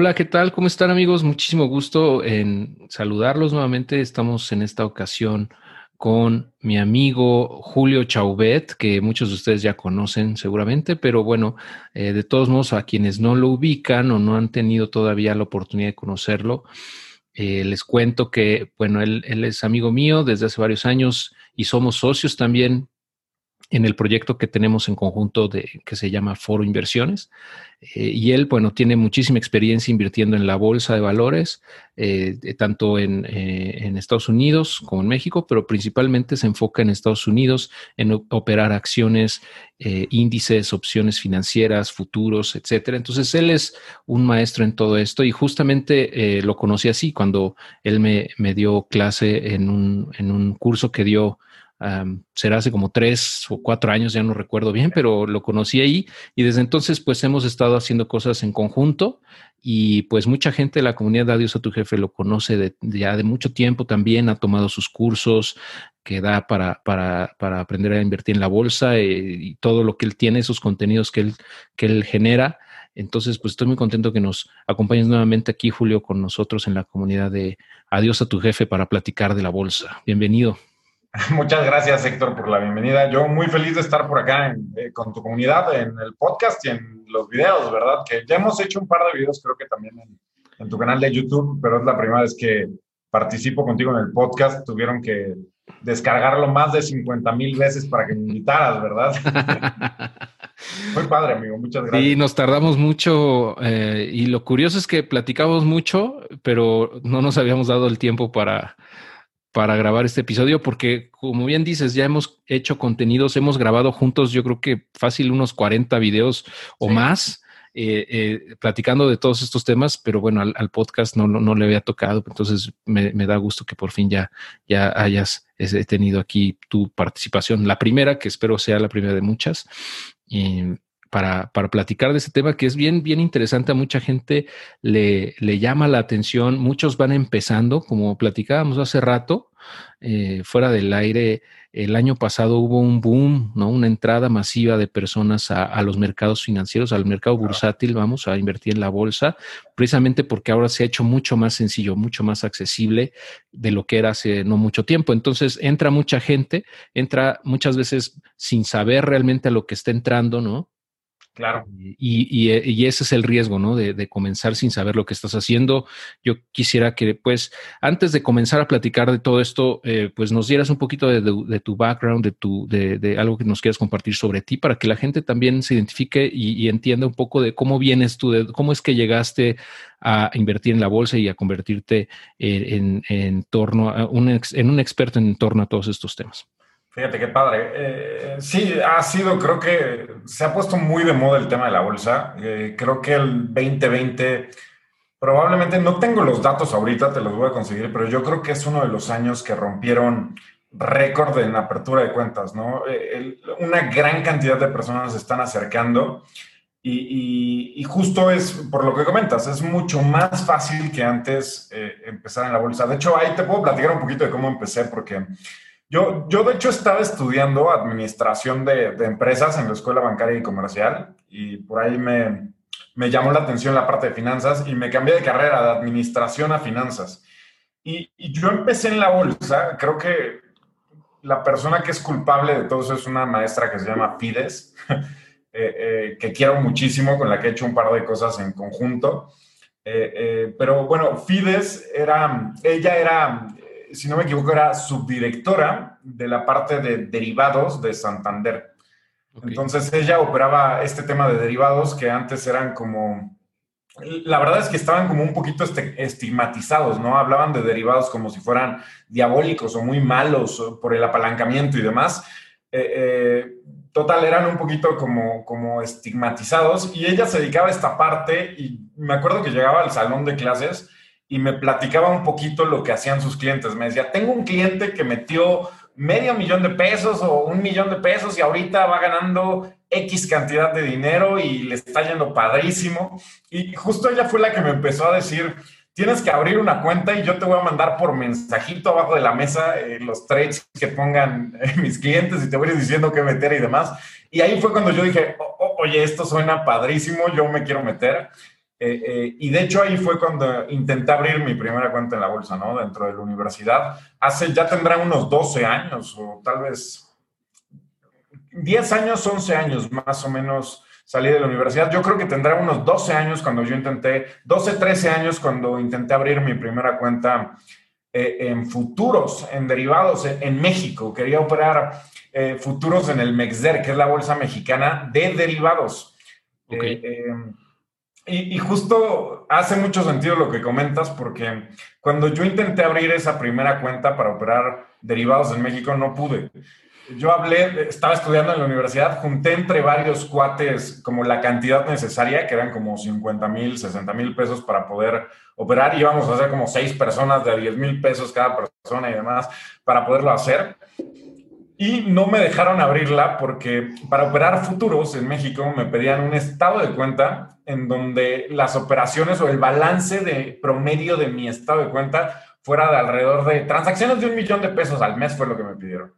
Hola, ¿qué tal? ¿Cómo están amigos? Muchísimo gusto en saludarlos nuevamente. Estamos en esta ocasión con mi amigo Julio Chauvet, que muchos de ustedes ya conocen seguramente, pero bueno, eh, de todos modos, a quienes no lo ubican o no han tenido todavía la oportunidad de conocerlo, eh, les cuento que, bueno, él, él es amigo mío desde hace varios años y somos socios también en el proyecto que tenemos en conjunto de, que se llama Foro Inversiones. Eh, y él, bueno, tiene muchísima experiencia invirtiendo en la bolsa de valores, eh, tanto en, eh, en, Estados Unidos como en México, pero principalmente se enfoca en Estados Unidos en operar acciones, índices, opciones financieras, futuros, etcétera. Entonces, él es un maestro en todo esto y justamente lo conocí así cuando él me, me dio clase en un, en un curso que dio será hace como tres o cuatro años, ya no recuerdo bien, pero lo conocí ahí y desde entonces pues hemos estado haciendo cosas en conjunto y pues mucha gente de la comunidad de Adiós a tu jefe lo conoce de, ya de mucho tiempo también, ha tomado sus cursos que da para, para, para aprender a invertir en la bolsa eh, y todo lo que él tiene, esos contenidos que él, que él genera. Entonces, pues estoy muy contento que nos acompañes nuevamente aquí, Julio, con nosotros en la comunidad de Adiós a tu jefe para platicar de la bolsa. Bienvenido. Muchas gracias, Héctor, por la bienvenida. Yo muy feliz de estar por acá eh, con tu comunidad en el podcast y en los videos, ¿verdad? Que ya hemos hecho un par de videos, creo que también en, tu canal de YouTube, pero es la primera vez que participo contigo en el podcast. Tuvieron que descargarlo más de 50 mil veces para que me invitaras, ¿verdad? Muy padre, amigo. Muchas gracias. Y nos tardamos mucho eh, y lo curioso es que platicamos mucho, pero no nos habíamos dado el tiempo para para grabar este episodio porque, como bien dices, ya hemos hecho contenidos, hemos grabado juntos, yo creo que fácil unos 40 videos o más. Eh, eh, platicando de todos estos temas, pero bueno, al, podcast no, no, le había tocado, entonces me, da gusto que por fin ya, ya hayas tenido aquí tu participación, la primera, que espero sea la primera de muchas. Para, para, platicar de ese tema que es bien, bien interesante. A mucha gente le, le llama la atención. Muchos van empezando, como platicábamos hace rato, eh, fuera del aire. El año pasado hubo un boom, ¿no? Una entrada masiva de personas a, a, los mercados financieros, al mercado bursátil, vamos a invertir en la bolsa, precisamente porque ahora se ha hecho mucho más sencillo, mucho más accesible de lo que era hace no mucho tiempo. Entonces entra mucha gente, entra muchas veces sin saber realmente a lo que está entrando, ¿no? Claro. Y, y, ese es el riesgo, ¿no? De, comenzar sin saber lo que estás haciendo. Yo quisiera que, pues, antes de comenzar a platicar de todo esto, eh, pues nos dieras un poquito de, tu background, de, tu, de, algo que nos quieras compartir sobre ti, para que la gente también se identifique y, entienda un poco de cómo vienes tú, de cómo es que llegaste a invertir en la bolsa y a convertirte en, en, torno a un, en un experto en torno a todos estos temas. Fíjate qué padre. Eh, sí, ha sido, creo que se ha puesto muy de moda el tema de la bolsa. Eh, creo que el 2020, probablemente, no tengo los datos ahorita, te los voy a conseguir, pero yo creo que es uno de los años que rompieron récord en apertura de cuentas, ¿no? Eh, una gran cantidad de personas se están acercando y, y, justo es, por lo que comentas, es mucho más fácil que antes empezar en la bolsa. De hecho, ahí te puedo platicar un poquito de cómo empecé, porque yo, yo de hecho estaba estudiando administración de, de, empresas en la escuela bancaria y comercial y por ahí me, me, llamó la atención la parte de finanzas y me cambié de carrera de administración a finanzas. Y, y yo empecé en la bolsa, creo que la persona que es culpable de todo eso es una maestra que se llama Fides, eh, eh, que quiero muchísimo, con la que he hecho un par de cosas en conjunto. Eh, pero bueno, Fides era, ella era si no me equivoco, era subdirectora de la parte de derivados de Santander. Entonces ella operaba este tema de derivados que antes eran como, la verdad es que estaban como un poquito este, estigmatizados, ¿no? Hablaban de derivados como si fueran diabólicos o muy malos por el apalancamiento y demás. Eh, eh, total, eran un poquito como, como estigmatizados y ella se dedicaba a esta parte y me acuerdo que llegaba al salón de clases y me platicaba un poquito lo que hacían sus clientes. Me decía, tengo un cliente que metió medio millón de pesos o un millón de pesos y ahorita va ganando X cantidad de dinero y le está yendo padrísimo. Y justo ella fue la que me empezó a decir, tienes que abrir una cuenta y yo te voy a mandar por mensajito abajo de la mesa eh, los trades que pongan eh, mis clientes y te voy diciendo qué meter y demás. Y ahí fue cuando yo dije, oye, esto suena padrísimo, yo me quiero meter. Eh, eh, y de hecho ahí fue cuando intenté abrir mi primera cuenta en la bolsa, ¿no? Dentro de la universidad. Hace, ya tendrá unos 12 años o tal vez 10 años, 11 años más o menos salí de la universidad. Yo creo que tendrá unos 12 años cuando yo intenté, 12, 13 años cuando intenté abrir mi primera cuenta eh, en futuros, en derivados en, México. Quería operar futuros en el MEXDER, que es la bolsa mexicana de derivados. Okay. Y, justo hace mucho sentido lo que comentas, porque cuando yo intenté abrir esa primera cuenta para operar derivados en México, no pude. Yo hablé, estaba estudiando en la universidad, junté entre varios cuates como la cantidad necesaria, que eran como 50 mil, 60 mil pesos para poder operar. Íbamos a hacer como seis personas de 10 mil pesos cada persona y demás para poderlo hacer y no me dejaron abrirla porque para operar futuros en México me pedían un estado de cuenta en donde las operaciones o el balance de promedio de mi estado de cuenta fuera de alrededor de transacciones de un millón de pesos al mes fue lo que me pidieron.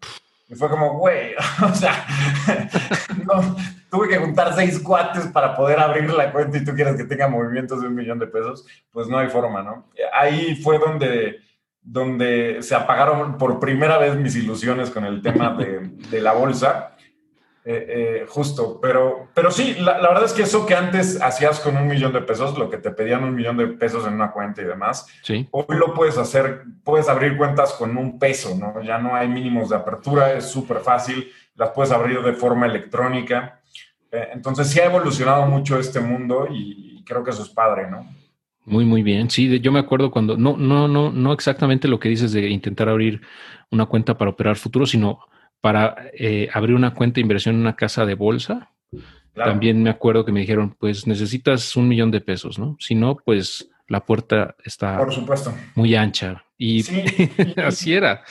Y fue como, güey, o sea, tuve que juntar seis cuates para poder abrir la cuenta y tú quieres que tenga movimientos de un millón de pesos, pues no hay forma, ¿no? Ahí fue donde donde se apagaron por primera vez mis ilusiones con el tema de, la bolsa. Eh, eh, justo, pero, pero sí, la, verdad es que eso que antes hacías con un millón de pesos, lo que te pedían un millón de pesos en una cuenta y demás, hoy lo puedes hacer, puedes abrir cuentas con un peso, ¿no? Ya no hay mínimos de apertura, es súper fácil, las puedes abrir de forma electrónica. Eh, entonces sí ha evolucionado mucho este mundo y creo que eso es padre, ¿no? Muy, muy bien. Sí, yo me acuerdo cuando, no, no, no, no exactamente lo que dices de intentar abrir una cuenta para operar futuro, sino para eh, abrir una cuenta de inversión en una casa de bolsa. También me acuerdo que me dijeron, pues necesitas un millón de pesos, ¿no? Si no, pues la puerta está Por supuesto. muy ancha. Y así era.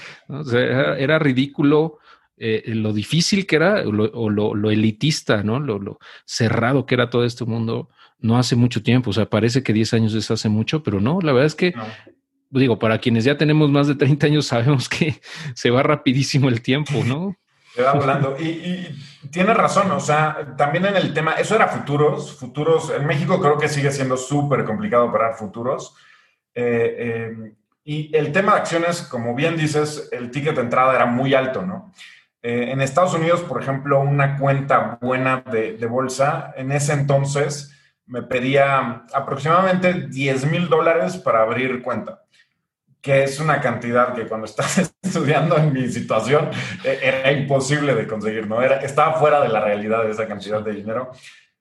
era, ridículo eh, lo difícil que era, o lo, elitista, ¿no? Lo, lo, cerrado que era todo este mundo no hace mucho tiempo. O sea, parece que 10 años es hace mucho, pero no, la verdad es que, digo, para quienes ya tenemos más de 30 años, sabemos que se va rapidísimo el tiempo, ¿no? Se va volando. Y, y tiene razón, o sea, también en el tema, eso era futuros, futuros, en México creo que sigue siendo súper complicado operar futuros. Eh, eh, y el tema de acciones, como bien dices, el ticket de entrada era muy alto, ¿no? Eh, en Estados Unidos, por ejemplo, una cuenta buena de, de bolsa, en ese entonces me pedía aproximadamente 10 mil dólares para abrir cuenta, que es una cantidad que cuando estás estudiando en mi situación eh, era imposible de conseguir, ¿no? Era, estaba fuera de la realidad de esa cantidad de dinero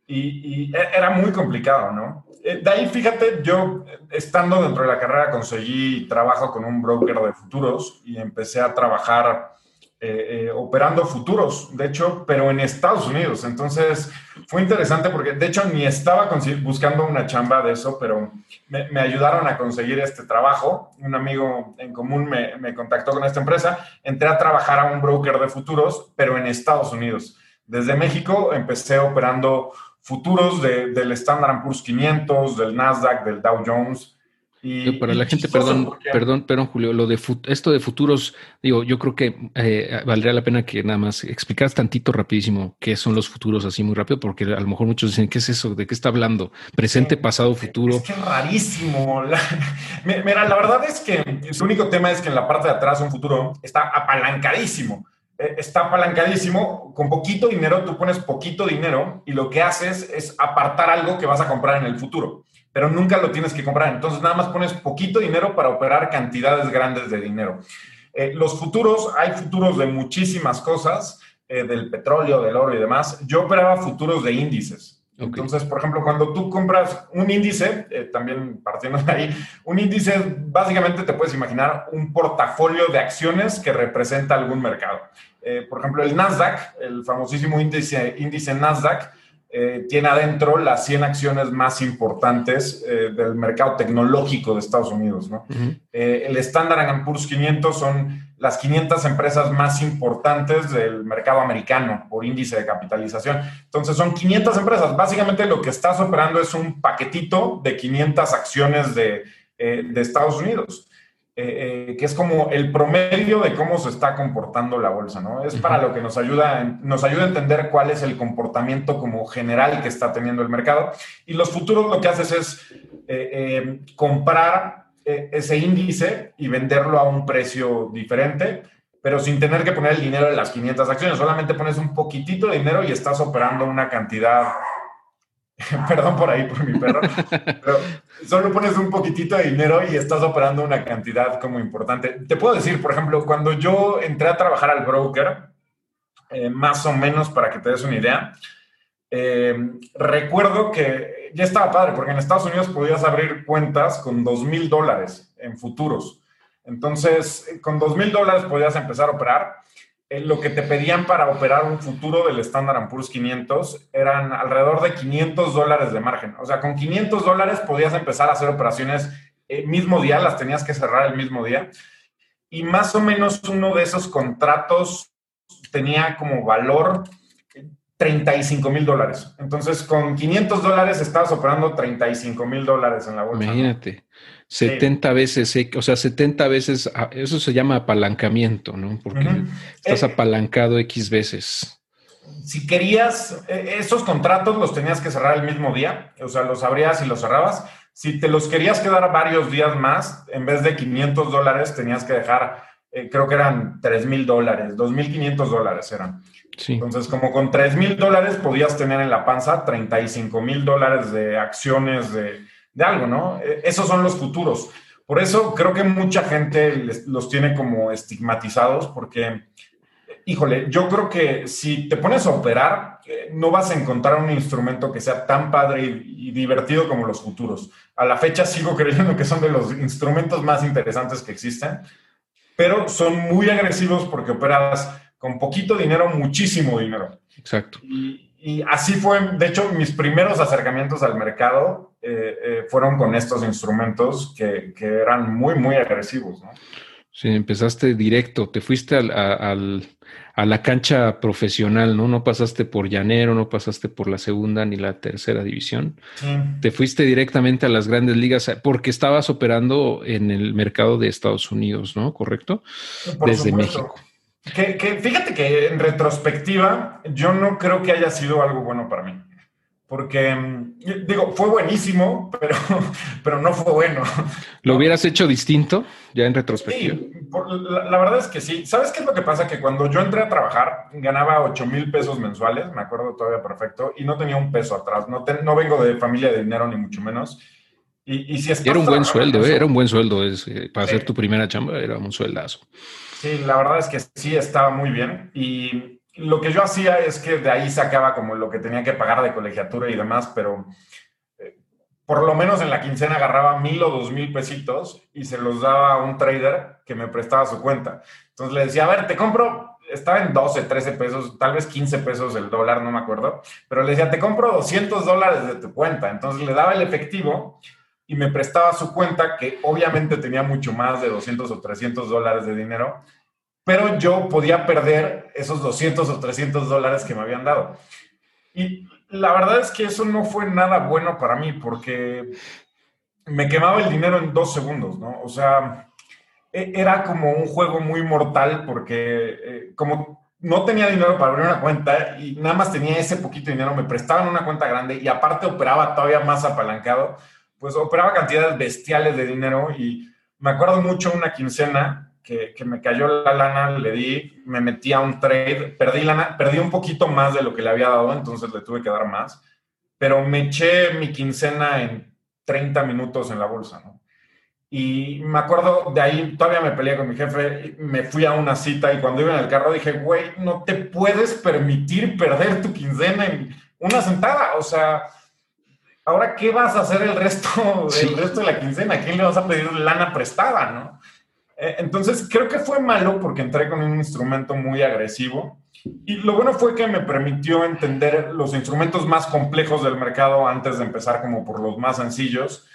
y, e, era muy complicado, ¿no? Eh, de ahí, fíjate, yo estando dentro de la carrera conseguí trabajo con un broker de futuros y empecé a trabajar eh, eh, operando futuros, de hecho, pero en Estados Unidos. Entonces, fue interesante porque, de hecho, ni estaba buscando una chamba de eso, pero me, ayudaron a conseguir este trabajo. Un amigo en común me, contactó con esta empresa. Entré a trabajar a un broker de futuros, pero en Estados Unidos. Desde México empecé operando futuros del Standard Poor's 500, del Nasdaq, del Dow Jones para la gente, perdón, perdón, perdón, Julio, lo de esto de futuros, digo, yo creo que eh, valdría la pena que nada más explicas tantito rapidísimo qué son los futuros así muy rápido, porque a lo mejor muchos dicen, ¿qué es eso? ¿De qué está hablando? Presente, pasado, futuro. Es que rarísimo. mira, la verdad es que su único tema es que en la parte de atrás un futuro está apalancadísimo. Eh, está apalancadísimo, con poquito dinero, tú pones poquito dinero y lo que haces es apartar algo que vas a comprar en el futuro pero nunca lo tienes que comprar. Entonces nada más pones poquito dinero para operar cantidades grandes de dinero. Eh, los futuros, hay futuros de muchísimas cosas, eh, del petróleo, del oro y demás. Yo operaba futuros de índices. Entonces, por ejemplo, cuando tú compras un índice, eh, también partiendo de ahí, un índice básicamente te puedes imaginar un portafolio de acciones que representa algún mercado. por ejemplo, el Nasdaq, el famosísimo índice, índice Nasdaq, eh, tiene adentro las 100 acciones más importantes eh, del mercado tecnológico de Estados Unidos. ¿no? Eh, el Standard Poor's 500 son las 500 empresas más importantes del mercado americano por índice de capitalización. Entonces son 500 empresas. Básicamente lo que estás operando es un paquetito de 500 acciones de, de Estados Unidos. Eh, que es como el promedio de cómo se está comportando la bolsa, ¿no? Es para lo que nos ayuda, nos ayuda a entender cuál es el comportamiento como general que está teniendo el mercado. Y los futuros lo que haces es comprar ese índice y venderlo a un precio diferente pero sin tener que poner el dinero en las 500 acciones. Solamente pones un poquitito de dinero y estás operando una cantidad. Perdón por ahí, por mi perro. pero solo pones un poquitito de dinero y estás operando una cantidad como importante. Te puedo decir, por ejemplo, cuando yo entré a trabajar al broker, eh, más o menos para que te des una idea, eh, recuerdo que ya estaba padre, porque en Estados Unidos podías abrir cuentas con dos mil dólares en futuros. Entonces, con dos mil dólares podías empezar a operar. Eh, lo que te pedían para operar un futuro del Standard Poor's 500 eran alrededor de 500 dólares de margen. O sea, con 500 dólares podías empezar a hacer operaciones el mismo día, las tenías que cerrar el mismo día. Y más o menos uno de esos contratos tenía como valor 35 mil dólares. Entonces, con 500 dólares estabas operando 35 mil dólares en la bolsa. Imagínate. 70 veces, o sea, 70 veces, ah, eso se llama apalancamiento, ¿no? Porque estás eh, apalancado X veces. Si querías, e, esos contratos los tenías que cerrar el mismo día, o sea, los abrías y los cerrabas. Si te los querías quedar varios días más, en vez de 500 dólares, tenías que dejar, eh, creo que eran 3 mil dólares, 2.500 dólares eran. Sí. Entonces, como con 3 mil dólares podías tener en la panza 35 mil dólares de acciones de de algo, ¿no? E, esos son los futuros. Por eso creo que mucha gente los tiene como estigmatizados porque, híjole, yo creo que si te pones a operar, eh, no vas a encontrar un instrumento que sea tan padre y, divertido como los futuros. A la fecha sigo creyendo que son de los instrumentos más interesantes que existen, pero son muy agresivos porque operas con poquito dinero, muchísimo dinero. Exacto. Y, y así fue, de hecho, mis primeros acercamientos al mercado eh, eh, fueron con estos instrumentos que, que, eran muy, muy agresivos. ¿no? Sí, empezaste directo, te fuiste al, al, a la cancha profesional, ¿no? No pasaste por llanero, no pasaste por la segunda ni la tercera división. Te fuiste directamente a las grandes ligas porque estabas operando en el mercado de Estados Unidos, ¿no? ¿Correcto? Desde México. Que, fíjate que en retrospectiva, yo no creo que haya sido algo bueno para mí. Porque, mm, digo, fue buenísimo, pero, pero no fue bueno. ¿Lo hubieras hecho distinto ya en retrospectiva? Sí, la, verdad es que sí. ¿Sabes qué es lo que pasa? Que cuando yo entré a trabajar, ganaba 8 mil pesos mensuales, me acuerdo todavía perfecto, y no tenía un peso atrás. No, no vengo de familia de dinero, ni mucho menos. Y, si era un buen sueldo, ¿eh? era un buen sueldo. Es, eh, para hacer tu primera chamba era un sueldazo. Sí, la verdad es que sí estaba muy bien. Y lo que yo hacía es que de ahí sacaba como lo que tenía que pagar de colegiatura y demás, pero eh, por lo menos en la quincena agarraba mil o dos mil pesitos y se los daba a un trader que me prestaba su cuenta. Entonces le decía, a ver, te compro, estaba en 12, 13 pesos, tal vez 15 pesos el dólar, no me acuerdo, pero le decía, te compro 200 dólares de tu cuenta. Entonces le daba el efectivo y me prestaba su cuenta, que obviamente tenía mucho más de 200 o 300 dólares de dinero, pero yo podía perder esos 200 o 300 dólares que me habían dado. Y la verdad es que eso no fue nada bueno para mí, porque me quemaba el dinero en dos segundos, ¿no? O sea, e, era como un juego muy mortal, porque eh, como no tenía dinero para abrir una cuenta y nada más tenía ese poquito dinero, me prestaban una cuenta grande y aparte operaba todavía más apalancado pues operaba cantidades bestiales de dinero y me acuerdo mucho una quincena que, que, me cayó la lana, le di, me metí a un trade, perdí lana, perdí un poquito más de lo que le había dado, entonces le tuve que dar más, pero me eché mi quincena en 30 minutos en la bolsa, ¿no? Y me acuerdo de ahí, todavía me peleé con mi jefe, me fui a una cita y cuando iba en el carro dije, güey, no te puedes permitir perder tu quincena en una sentada, o sea, ahora, ¿qué vas a hacer el resto, el resto de la quincena? ¿A quién le vas a pedir lana prestada, no? Eh, entonces, creo que fue malo porque entré con un instrumento muy agresivo. Y lo bueno fue que me permitió entender los instrumentos más complejos del mercado antes de empezar como por los más sencillos.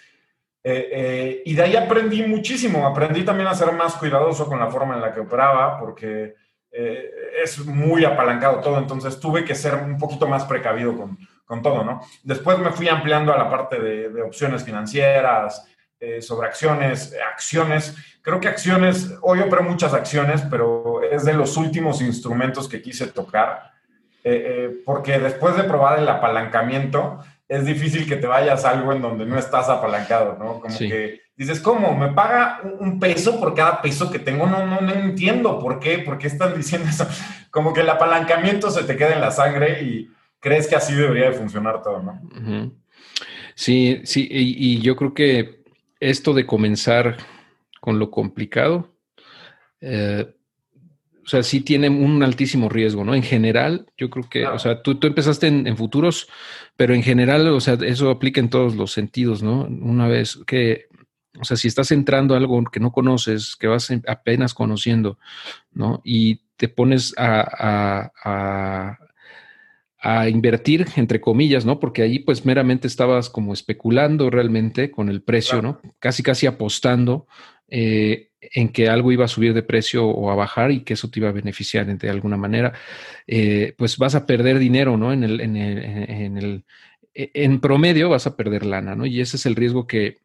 Eh, eh, y de ahí aprendí muchísimo. Aprendí también a ser más cuidadoso con la forma en la que operaba porque es muy apalancado todo. Entonces tuve que ser un poquito más precavido con, con todo, ¿no? Después me fui ampliando a la parte de, opciones financieras, eh, sobre acciones, acciones. Creo que acciones, hoy opero muchas acciones, pero es de los últimos instrumentos que quise tocar, eh, eh, porque después de probar el apalancamiento, es difícil que te vayas a algo en donde no estás apalancado, ¿no? Como que dices, ¿cómo? ¿Me paga un peso por cada peso que tengo? No, no, no entiendo por qué, por qué están diciendo eso. Como que el apalancamiento se te queda en la sangre y crees que así debería de funcionar todo, ¿no? Sí, sí, y, yo creo que esto de comenzar con lo complicado, eh, o sea, sí tiene un altísimo riesgo, ¿no? En general, yo creo que, o sea, tú, tú empezaste en, futuros, pero en general, o sea, eso aplica en todos los sentidos, ¿no? Una vez que, o sea, si estás entrando a algo que no conoces, que vas apenas conociendo, ¿no? Y te pones a, a, a invertir, entre comillas, ¿no? Porque ahí pues meramente estabas como especulando realmente con el precio, ¿no? Casi, casi apostando eh, en que algo iba a subir de precio o a bajar y que eso te iba a beneficiar de alguna manera, eh, pues vas a perder dinero, ¿no? En el, en el, en el, en promedio vas a perder lana, ¿no? Y ese es el riesgo que,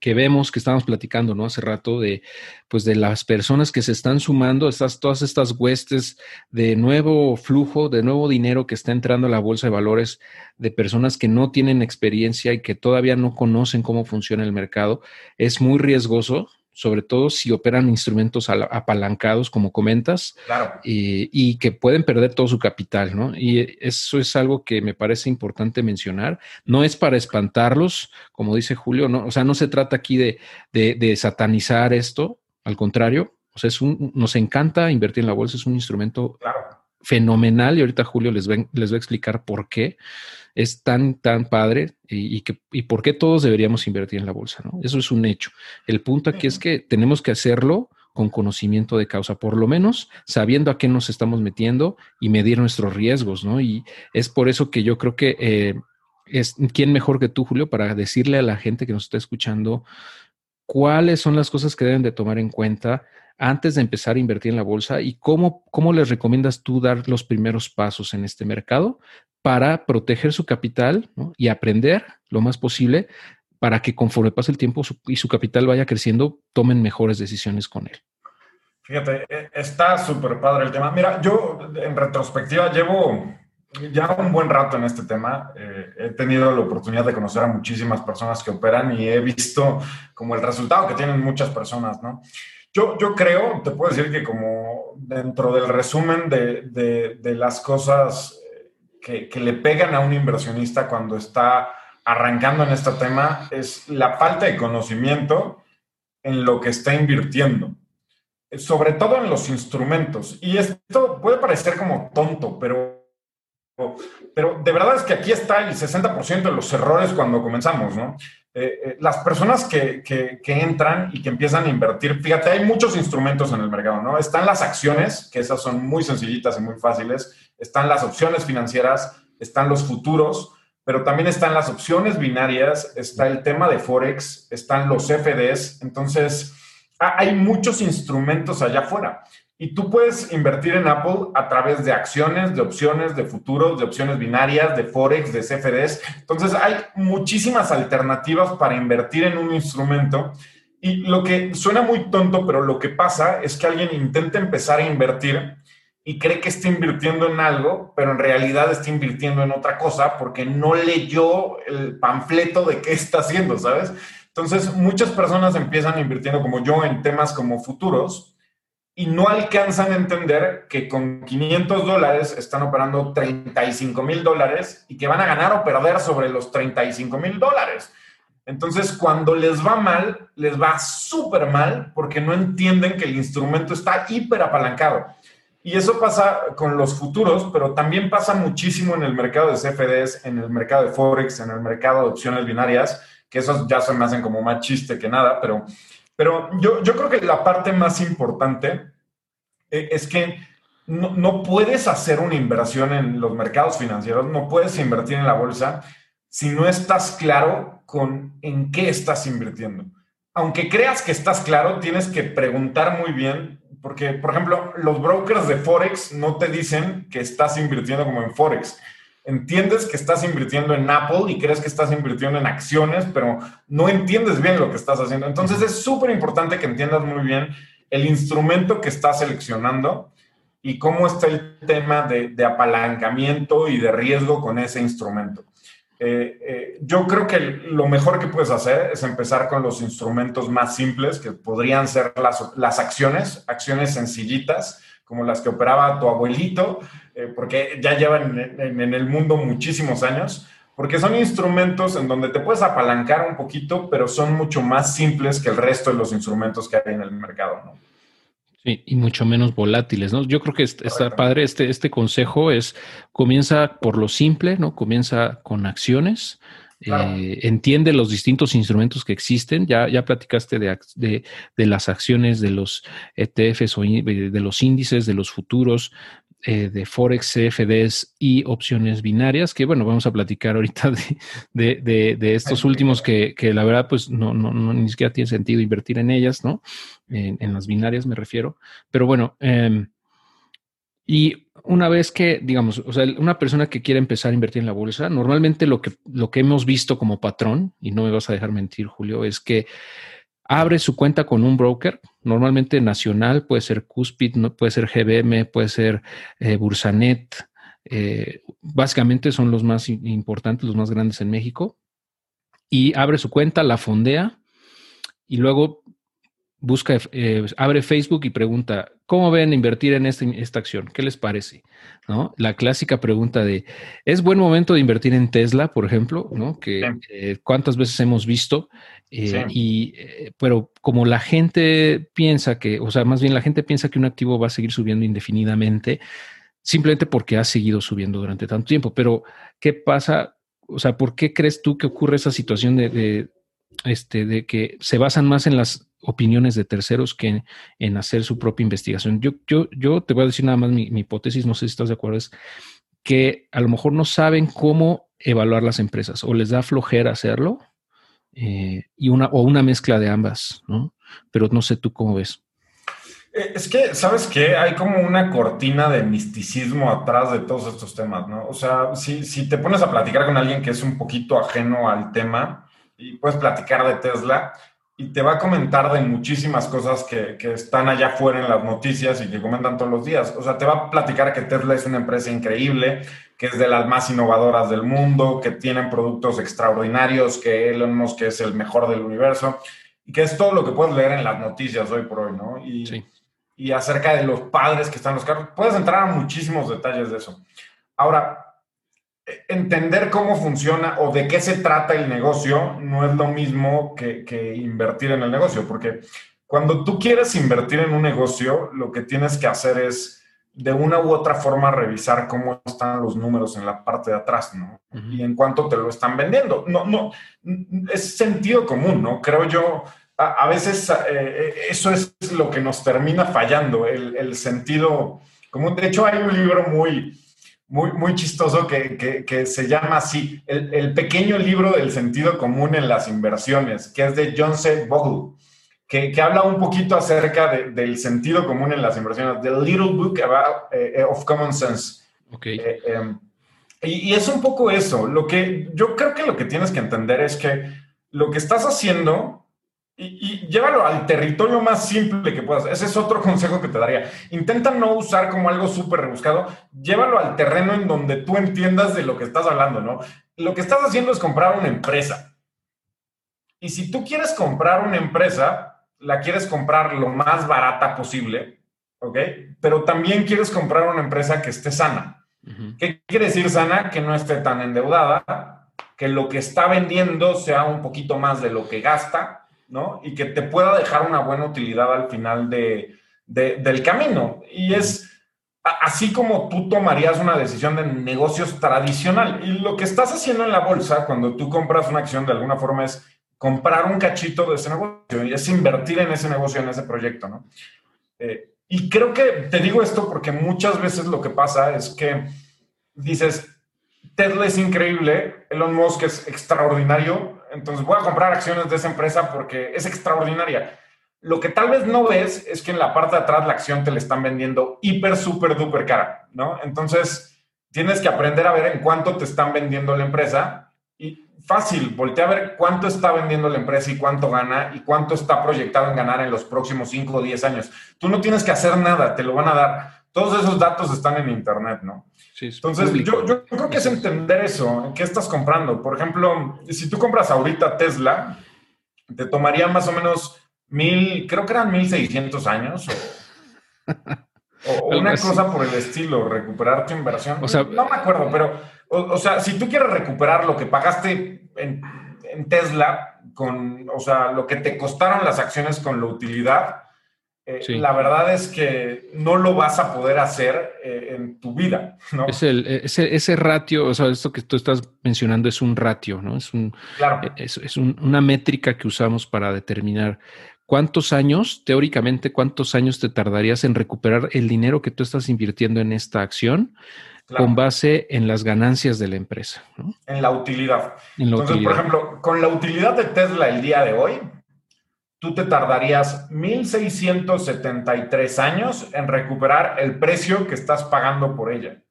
que vemos, que estábamos platicando, ¿no? Hace rato de, pues, de las personas que se están sumando, estas, todas estas huestes de nuevo flujo, de nuevo dinero que está entrando a la bolsa de valores, de personas que no tienen experiencia y que todavía no conocen cómo funciona el mercado, es muy riesgoso sobre todo si operan instrumentos apalancados, como comentas, y, que pueden perder todo su capital, ¿no? Y eso es algo que me parece importante mencionar. No es para espantarlos, como dice Julio, ¿no? O sea, no se trata aquí de, de, satanizar esto, al contrario, o sea, es un, nos encanta invertir en la bolsa, es un instrumento fenomenal y ahorita Julio les les va a explicar por qué es tan, tan padre y, que, y por qué todos deberíamos invertir en la bolsa, ¿no? Eso es un hecho. El punto aquí es que tenemos que hacerlo con conocimiento de causa, por lo menos sabiendo a qué nos estamos metiendo y medir nuestros riesgos, ¿no? Y es por eso que yo creo que eh, es quién mejor que tú, Julio, para decirle a la gente que nos está escuchando cuáles son las cosas que deben de tomar en cuenta antes de empezar a invertir en la bolsa y cómo, cómo les recomiendas tú dar los primeros pasos en este mercado para proteger su capital y aprender lo más posible para que conforme pase el tiempo y su capital vaya creciendo, tomen mejores decisiones con él. Fíjate, e, está súper padre el tema. Mira, yo en retrospectiva llevo ya un buen rato en este tema. Eh, he tenido la oportunidad de conocer a muchísimas personas que operan y he visto como el resultado que tienen muchas personas, ¿no? Yo, creo, te puedo decir que como dentro del resumen de, de, de las cosas que, le pegan a un inversionista cuando está arrancando en este tema es la falta de conocimiento en lo que está invirtiendo, sobre todo en los instrumentos. Y esto puede parecer como tonto, pero, pero de verdad es que aquí está el 60% de los errores cuando comenzamos, ¿no? Eh, eh, las personas que, que, entran y que empiezan a invertir, fíjate, hay muchos instrumentos en el mercado, ¿no? Están las acciones, que esas son muy sencillitas y muy fáciles, están las opciones financieras, están los futuros, pero también están las opciones binarias, está el tema de Forex, están los FDs, entonces hay muchos instrumentos allá afuera. Y tú puedes invertir en Apple a través de acciones, de opciones, de futuros, de opciones binarias, de Forex, de CFDs. Entonces hay muchísimas alternativas para invertir en un instrumento. Y lo que suena muy tonto, pero lo que pasa es que alguien intenta empezar a invertir y cree que está invirtiendo en algo, pero en realidad está invirtiendo en otra cosa porque no leyó el panfleto de qué está haciendo, ¿sabes? Entonces muchas personas empiezan invirtiendo como yo en temas como futuros y no alcanzan a entender que con 500 dólares están operando 35 mil dólares y que van a ganar o perder sobre los 35 mil dólares. Entonces, cuando les va mal, les va súper mal porque no entienden que el instrumento está hiper apalancado. Y eso pasa con los futuros, pero también pasa muchísimo en el mercado de CFDs, en el mercado de Forex, en el mercado de opciones binarias, que esos ya se me hacen como más chiste que nada, pero pero yo, yo creo que la parte más importante eh, es que no, no, puedes hacer una inversión en los mercados financieros, no puedes invertir en la bolsa si no estás claro con en qué estás invirtiendo. Aunque creas que estás claro, tienes que preguntar muy bien, porque, por ejemplo, los brokers de Forex no te dicen que estás invirtiendo como en Forex entiendes que estás invirtiendo en Apple y crees que estás invirtiendo en acciones, pero no entiendes bien lo que estás haciendo. Entonces es súper importante que entiendas muy bien el instrumento que estás seleccionando y cómo está el tema de, apalancamiento y de riesgo con ese instrumento. Eh, eh, yo creo que lo mejor que puedes hacer es empezar con los instrumentos más simples, que podrían ser las, acciones, acciones sencillitas, como las que operaba tu abuelito, eh, porque ya llevan en, en, el mundo muchísimos años, porque son instrumentos en donde te puedes apalancar un poquito, pero son mucho más simples que el resto de los instrumentos que hay en el mercado. ¿no? y mucho menos volátiles, ¿no? Yo creo que está padre este, este consejo es, comienza por lo simple, ¿no? Comienza con acciones, eh, entiende los distintos instrumentos que existen, ya, ya platicaste de, de, de las acciones, de los ETFs o de los índices, de los futuros, eh, de Forex, CFDs y opciones binarias, que bueno, vamos a platicar ahorita de, de, de, estos últimos que, que, la verdad pues no, no, no, ni siquiera tiene sentido invertir en ellas, ¿no? En, en las binarias me refiero. Pero bueno, eh, y una vez que, digamos, o sea, una persona que quiere empezar a invertir en la bolsa, normalmente lo que, lo que hemos visto como patrón, y no me vas a dejar mentir, Julio, es que abre su cuenta con un broker, normalmente nacional, puede ser Cuspid, puede ser GBM, puede ser eh, Bursanet. Eh, básicamente son los más importantes, los más grandes en México. Y abre su cuenta, la fondea y luego busca, eh, abre Facebook y pregunta, ¿cómo ven invertir en este, esta acción? ¿Qué les parece? ¿No? La clásica pregunta de, ¿es buen momento de invertir en Tesla, por ejemplo? ¿No? Que eh, cuántas veces hemos visto, eh, y, pero como la gente piensa que, o sea, más bien la gente piensa que un activo va a seguir subiendo indefinidamente, simplemente porque ha seguido subiendo durante tanto tiempo. Pero, ¿qué pasa? O sea, ¿por qué crees tú que ocurre esa situación de este, de que se basan más en las opiniones de terceros que en, hacer su propia investigación. Yo, yo, yo te voy a decir nada más mi, hipótesis, no sé si estás de acuerdo, es que a lo mejor no saben cómo evaluar las empresas o les da flojera hacerlo eh, y una, o una mezcla de ambas, ¿no? Pero no sé tú cómo ves. Eh, es que, ¿sabes qué? Hay como una cortina de misticismo atrás de todos estos temas, ¿no? O sea, si, si te pones a platicar con alguien que es un poquito ajeno al tema y puedes platicar de Tesla, y te va a comentar de muchísimas cosas que, que, están allá afuera en las noticias y que comentan todos los días. O sea, te va a platicar que Tesla es una empresa increíble, que es de las más innovadoras del mundo, que tienen productos extraordinarios, que Elon Musk es el mejor del universo y que es todo lo que puedes leer en las noticias hoy por hoy, ¿no? Y, sí. y acerca de los padres que están los carros. Puedes entrar a muchísimos detalles de eso. Ahora, entender cómo funciona o de qué se trata el negocio no es lo mismo que, invertir en el negocio, porque cuando tú quieres invertir en un negocio, lo que tienes que hacer es de una u otra forma revisar cómo están los números en la parte de atrás, ¿no? Y en cuánto te lo están vendiendo. No, no, es sentido común, ¿no? Creo yo, a, veces eh, eso es lo que nos termina fallando, el, el sentido común. De hecho, hay un libro muy, muy, muy chistoso que, que, se llama así, el, el, pequeño libro del sentido común en las inversiones, que es de John C. Bogle, que, que habla un poquito acerca de, del sentido común en las inversiones, The Little Book about, uh, of Common Sense. Okay. Eh, um, y, y, es un poco eso, lo que yo creo que lo que tienes que entender es que lo que estás haciendo y, llévalo al territorio más simple que puedas. Ese es otro consejo que te daría. Intenta no usar como algo súper rebuscado. Llévalo al terreno en donde tú entiendas de lo que estás hablando, ¿no? Lo que estás haciendo es comprar una empresa. Y si tú quieres comprar una empresa, la quieres comprar lo más barata posible, ¿ok? Pero también quieres comprar una empresa que esté sana. ¿Qué quiere decir sana? Que no esté tan endeudada, que lo que está vendiendo sea un poquito más de lo que gasta ¿no? Y que te pueda dejar una buena utilidad al final de, del camino. Y es así como tú tomarías una decisión de negocios tradicional. Y lo que estás haciendo en la bolsa cuando tú compras una acción de alguna forma es comprar un cachito de ese negocio y es invertir en ese negocio, en ese proyecto, ¿no? Eh, y creo que te digo esto porque muchas veces lo que pasa es que dices, Tesla es increíble, Elon Musk es extraordinario, entonces voy a comprar acciones de esa empresa porque es extraordinaria. Lo que tal vez no ves es que en la parte de atrás la acción te la están vendiendo hiper, súper, duper cara, ¿no? Entonces, tienes que aprender a ver en cuánto te están vendiendo la empresa y fácil, voltea a ver cuánto está vendiendo la empresa y cuánto gana y cuánto está proyectado en ganar en los próximos 5 o 10 años. Tú no tienes que hacer nada, te lo van a dar. Todos esos datos están en Internet, ¿no? Sí, Entonces, yo, yo, creo que es entender eso, qué estás comprando. Por ejemplo, si tú compras ahorita Tesla, te tomaría más o menos mil, creo que eran mil seiscientos años o, una cosa por el estilo, recuperar tu inversión. O sea, no me acuerdo, pero, o, sea, si tú quieres recuperar lo que pagaste en, Tesla, con, o sea, lo que te costaron las acciones con la utilidad, eh, la verdad es que no lo vas a poder hacer eh, en tu vida, ¿no? Es el, ese, ese, ratio, o sea, esto que tú estás mencionando es un ratio, ¿no? Es, un, es, es una métrica que usamos para determinar cuántos años, teóricamente, cuántos años te tardarías en recuperar el dinero que tú estás invirtiendo en esta acción con base en las ganancias de la empresa. ¿no? En la utilidad. Entonces, por ejemplo, con la utilidad de Tesla el día de hoy, tú te tardarías 1.673 años en recuperar el precio que estás pagando por ella.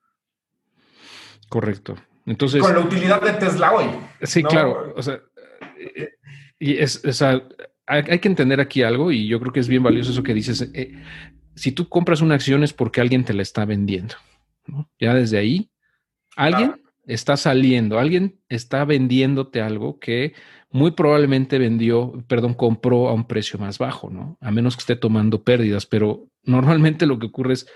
Correcto. Entonces, con la utilidad de Tesla hoy. Sí, claro. O sea, y es, hay, que entender aquí algo y yo creo que es bien valioso eso que dices. Eh, si tú compras una acción es porque alguien te la está vendiendo. Ya desde ahí, alguien está saliendo, alguien está vendiéndote algo que muy probablemente vendió, perdón, compró a un precio más bajo, ¿no? A menos que esté tomando pérdidas, pero normalmente lo que ocurre es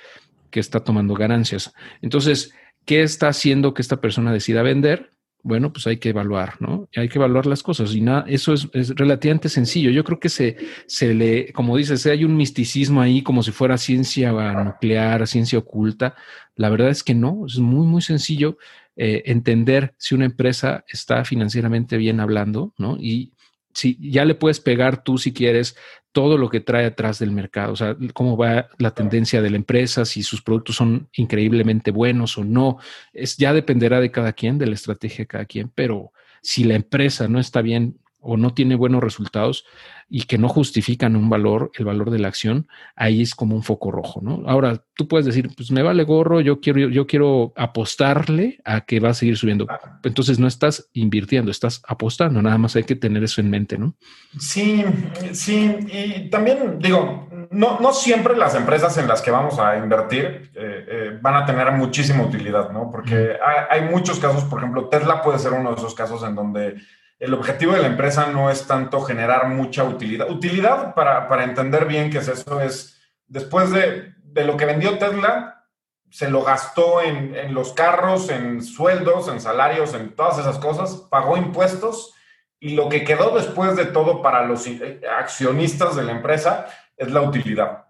que está tomando ganancias. Entonces, ¿qué está haciendo que esta persona decida vender? bueno, pues hay que evaluar, ¿no? Hay que evaluar las cosas y nada, eso es, relativamente sencillo. Yo creo que se, se le, como dices, hay un misticismo ahí como si fuera ciencia nuclear, ciencia oculta. La verdad es que no, es muy, muy sencillo eh, entender si una empresa está financieramente bien hablando, ¿no? Y si ya le puedes pegar tú si quieres todo lo que trae atrás del mercado, o sea, cómo va la tendencia de la empresa, si sus productos son increíblemente buenos o no, es ya dependerá de cada quien, de la estrategia de cada quien, pero si la empresa no está bien o no tiene buenos resultados y que no justifican un valor, el valor de la acción, ahí es como un foco rojo, ¿no? Ahora, tú puedes decir, pues me vale gorro, yo quiero, yo quiero apostarle a que va a seguir subiendo. Entonces no estás invirtiendo, estás apostando, nada más hay que tener eso en mente, ¿no? Sí, sí, y también digo, no, no siempre las empresas en las que vamos a invertir eh, eh, van a tener muchísima utilidad, ¿no? Porque hay, hay muchos casos, por ejemplo, Tesla puede ser uno de esos casos en donde el objetivo de la empresa no es tanto generar mucha utilidad. Utilidad, para, entender bien qué es eso, es después de, lo que vendió Tesla, se lo gastó en, en, los carros, en sueldos, en salarios, en todas esas cosas, pagó impuestos y lo que quedó después de todo para los accionistas de la empresa es la utilidad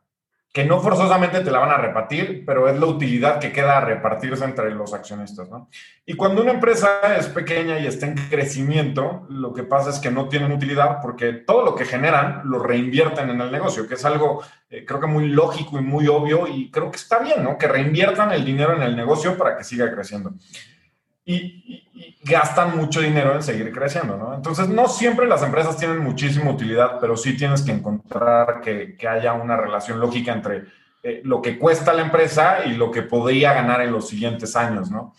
que no forzosamente te la van a repartir, pero es la utilidad que queda a repartirse entre los accionistas, ¿no? Y cuando una empresa es pequeña y está en crecimiento, lo que pasa es que no tienen utilidad porque todo lo que generan lo reinvierten en el negocio, que es algo eh, creo que muy lógico y muy obvio y creo que está bien, ¿no? Que reinviertan el dinero en el negocio para que siga creciendo y, gastan mucho dinero en seguir creciendo, ¿no? Entonces, no siempre las empresas tienen muchísima utilidad, pero sí tienes que encontrar que, haya una relación lógica entre eh, lo que cuesta la empresa y lo que podría ganar en los siguientes años, ¿no?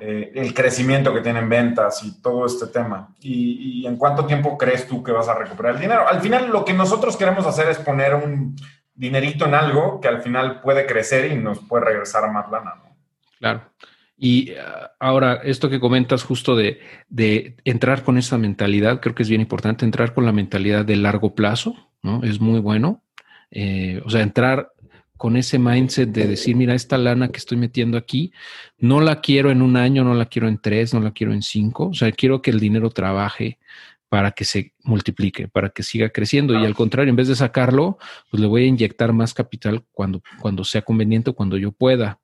Eh, el crecimiento que tienen ventas y todo este tema. Y, y, en cuánto tiempo crees tú que vas a recuperar el dinero? Al final, lo que nosotros queremos hacer es poner un dinerito en algo que al final puede crecer y nos puede regresar más lana, ¿no? Claro. Y ah, ahora, esto que comentas justo de, entrar con esa mentalidad, creo que es bien importante entrar con la mentalidad de largo plazo, ¿no? Es muy bueno. Eh, o sea, entrar con ese mindset de decir, mira, esta lana que estoy metiendo aquí, no la quiero en un año, no la quiero en tres, no la quiero en cinco. O sea, quiero que el dinero trabaje para que se multiplique, para que siga creciendo. Y al contrario, en vez de sacarlo, pues le voy a inyectar más capital cuando, cuando sea conveniente, cuando yo pueda.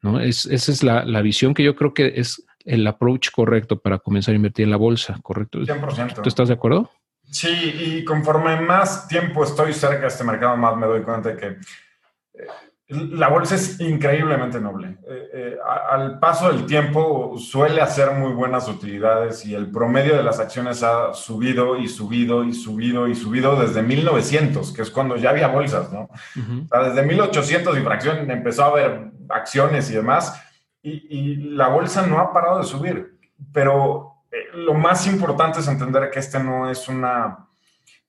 ¿no? Es, esa es la, la, visión que yo creo que es el approach correcto para comenzar a invertir en la bolsa, ¿correcto? 100%. ¿Tú estás de acuerdo? Sí, y conforme más tiempo estoy cerca de este mercado, más me doy cuenta de que eh, la bolsa es increíblemente noble. Eh, eh, al paso del tiempo suele hacer muy buenas utilidades y el promedio de las acciones ha subido y subido y subido y subido desde 1900, que es cuando ya había bolsas, ¿no? desde 1800 y fracción empezó a haber acciones y demás y, la bolsa no ha parado de subir. Pero eh, lo más importante es entender que este no es una,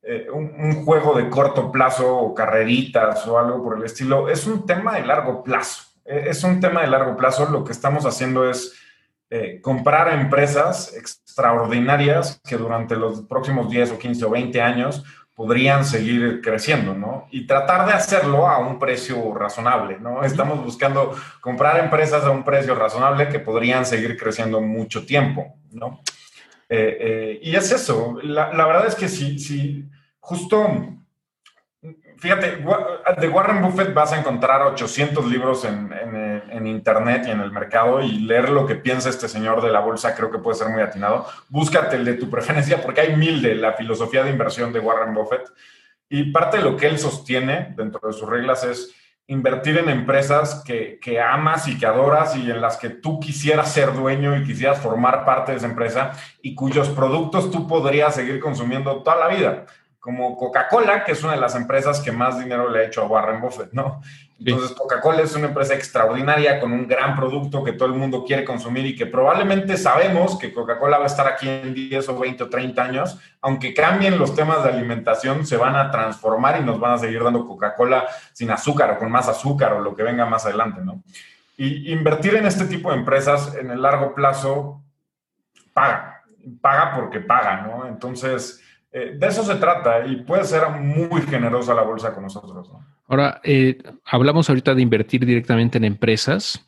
eh, un, juego de corto plazo o carreritas o algo por el estilo. Es un tema de largo plazo. E, es un tema de largo plazo. Lo que estamos haciendo es eh, comprar empresas extraordinarias que durante los próximos 10 o 15 o 20 años podrían seguir creciendo, ¿no? Y tratar de hacerlo a un precio razonable, ¿no? Estamos buscando comprar empresas a un precio razonable que podrían seguir creciendo mucho tiempo, ¿no? Eh, eh, y es eso, la, verdad es que si, si justo Fíjate, de Warren Buffett vas a encontrar 800 libros en, internet y en el mercado y leer lo que piensa este señor de la bolsa creo que puede ser muy atinado. Búscate el de tu preferencia porque hay mil de la filosofía de inversión de Warren Buffett y parte de lo que él sostiene dentro de sus reglas es invertir en empresas que, que amas y que adoras y en las que tú quisieras ser dueño y quisieras formar parte de esa empresa y cuyos productos tú podrías seguir consumiendo toda la vida como Coca-Cola, que es una de las empresas que más dinero le ha hecho a Warren Buffett, ¿no? Entonces, Coca-Cola es una empresa extraordinaria con un gran producto que todo el mundo quiere consumir y que probablemente sabemos que Coca-Cola va a estar aquí en 10 o 20 o 30 años. Aunque cambien los temas de alimentación, se van a transformar y nos van a seguir dando Coca-Cola sin azúcar o con más azúcar o lo que venga más adelante, ¿no? Y invertir en este tipo de empresas en el largo plazo paga, paga porque paga, ¿no? Entonces, eh, de eso se trata y puede ser muy generosa la bolsa con nosotros. Ahora, eh, hablamos ahorita de invertir directamente en empresas,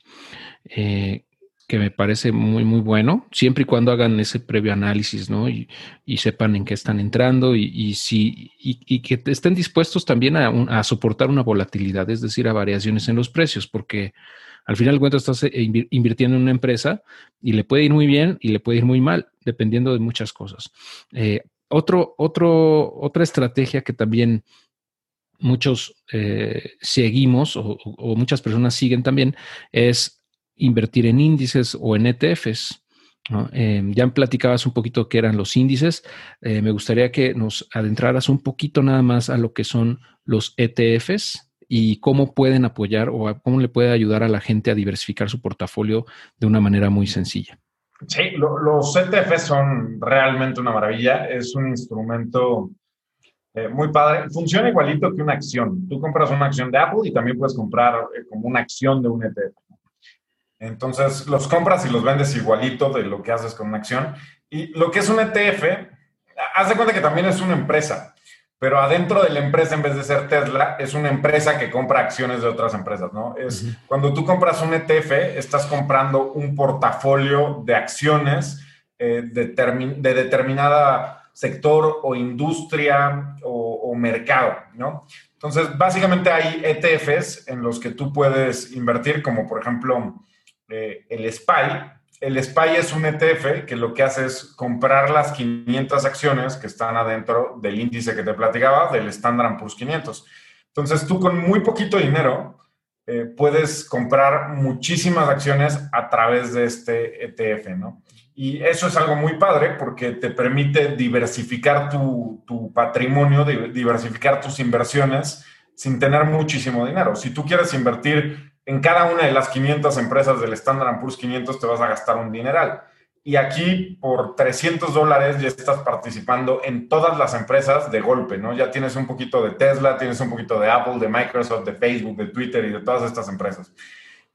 eh, que me parece muy, muy bueno, siempre y cuando hagan ese previo análisis, ¿no? Y, sepan en qué están entrando y, si, y, que estén dispuestos también a, soportar una volatilidad, es decir, a variaciones en los precios, porque al final de cuentas estás invirtiendo en una empresa y le puede ir muy bien y le puede ir muy mal, dependiendo de muchas cosas. Otro, otra estrategia que también muchos eh, seguimos o, muchas personas siguen también es invertir en índices o en ETFs. Em, ya platicabas un poquito qué eran los índices. Eh, me gustaría que nos adentraras un poquito nada más a lo que son los ETFs y cómo pueden apoyar o cómo le puede ayudar a la gente a diversificar su portafolio de una manera muy sencilla. Sí, los ETF son realmente una maravilla. Es un instrumento eh, muy padre. Funciona igualito que una acción. Tú compras una acción de Apple y también puedes comprar eh, como una acción de un ETF. Entonces, los compras y los vendes igualito de lo que haces con una acción. Y lo que es un ETF, haz de cuenta que también es una empresa pero adentro de la empresa, en vez de ser Tesla, es una empresa que compra acciones de otras empresas, ¿no? Es cuando tú compras un ETF, estás comprando un portafolio de acciones eh, de, determinada sector o industria o, mercado, ¿no? Entonces, básicamente hay ETFs en los que tú puedes invertir, como por ejemplo eh, el SPY, el SPY es un ETF que lo que hace es comprar las 500 acciones que están adentro del índice que te platicaba, del Standard Poor's 500. Entonces, tú con muy poquito dinero eh, puedes comprar muchísimas acciones a través de este ETF, ¿no? Y eso es algo muy padre porque te permite diversificar tu, tu patrimonio, diversificar tus inversiones sin tener muchísimo dinero. Si tú quieres invertir en cada una de las 500 empresas del Standard Poor's 500 te vas a gastar un dineral. Y aquí por 300 dólares ya estás participando en todas las empresas de golpe, ¿no? Ya tienes un poquito de Tesla, tienes un poquito de Apple, de Microsoft, de Facebook, de Twitter y de todas estas empresas.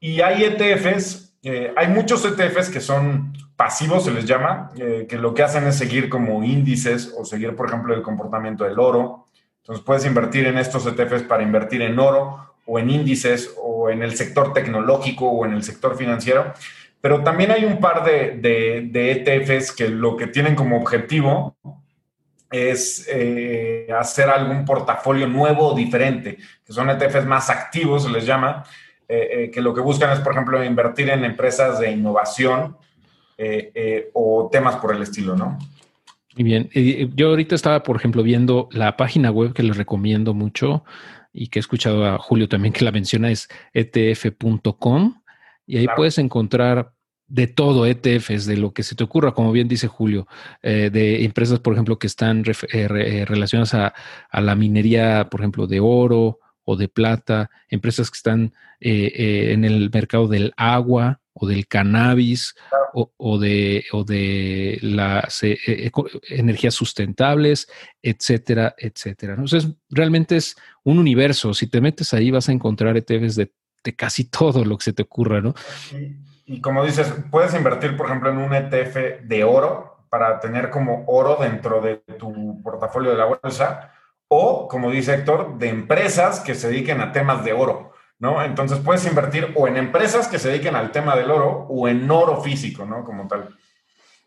Y hay ETFs, eh, hay muchos ETFs que son pasivos, se les llama, eh, que lo que hacen es seguir como índices o seguir, por ejemplo, el comportamiento del oro. Entonces puedes invertir en estos ETFs para invertir en oro o en índices o en el sector tecnológico o en el sector financiero. Pero también hay un par de, de, ETFs que lo que tienen como objetivo es eh, hacer algún portafolio nuevo o diferente, que son ETFs más activos, se les llama, eh, eh, que lo que buscan es, por ejemplo, invertir en empresas de innovación o temas por el estilo, ¿no? Muy bien. Yo ahorita estaba, por ejemplo, viendo la página web que les recomiendo mucho y que he escuchado a Julio también que la menciona es etf.com y ahí puedes encontrar de todo ETFs, de lo que se te ocurra, como bien dice Julio, eh, de empresas, por ejemplo, que están eh, eh, relacionadas a, la minería, por ejemplo, de oro o de plata, empresas que están en el mercado del agua, o del cannabis o, de, o de las eh, eh, energías sustentables, etcétera, etcétera. Entonces, realmente es un universo. Si te metes ahí vas a encontrar ETFs de, casi todo lo que se te ocurra, ¿no? Y, como dices, puedes invertir, por ejemplo, en un ETF de oro para tener como oro dentro de tu portafolio de la bolsa o, como dice Héctor, de empresas que se dediquen a temas de oro. ¿No? Entonces puedes invertir o en empresas que se dediquen al tema del oro o en oro físico, ¿no? Como tal.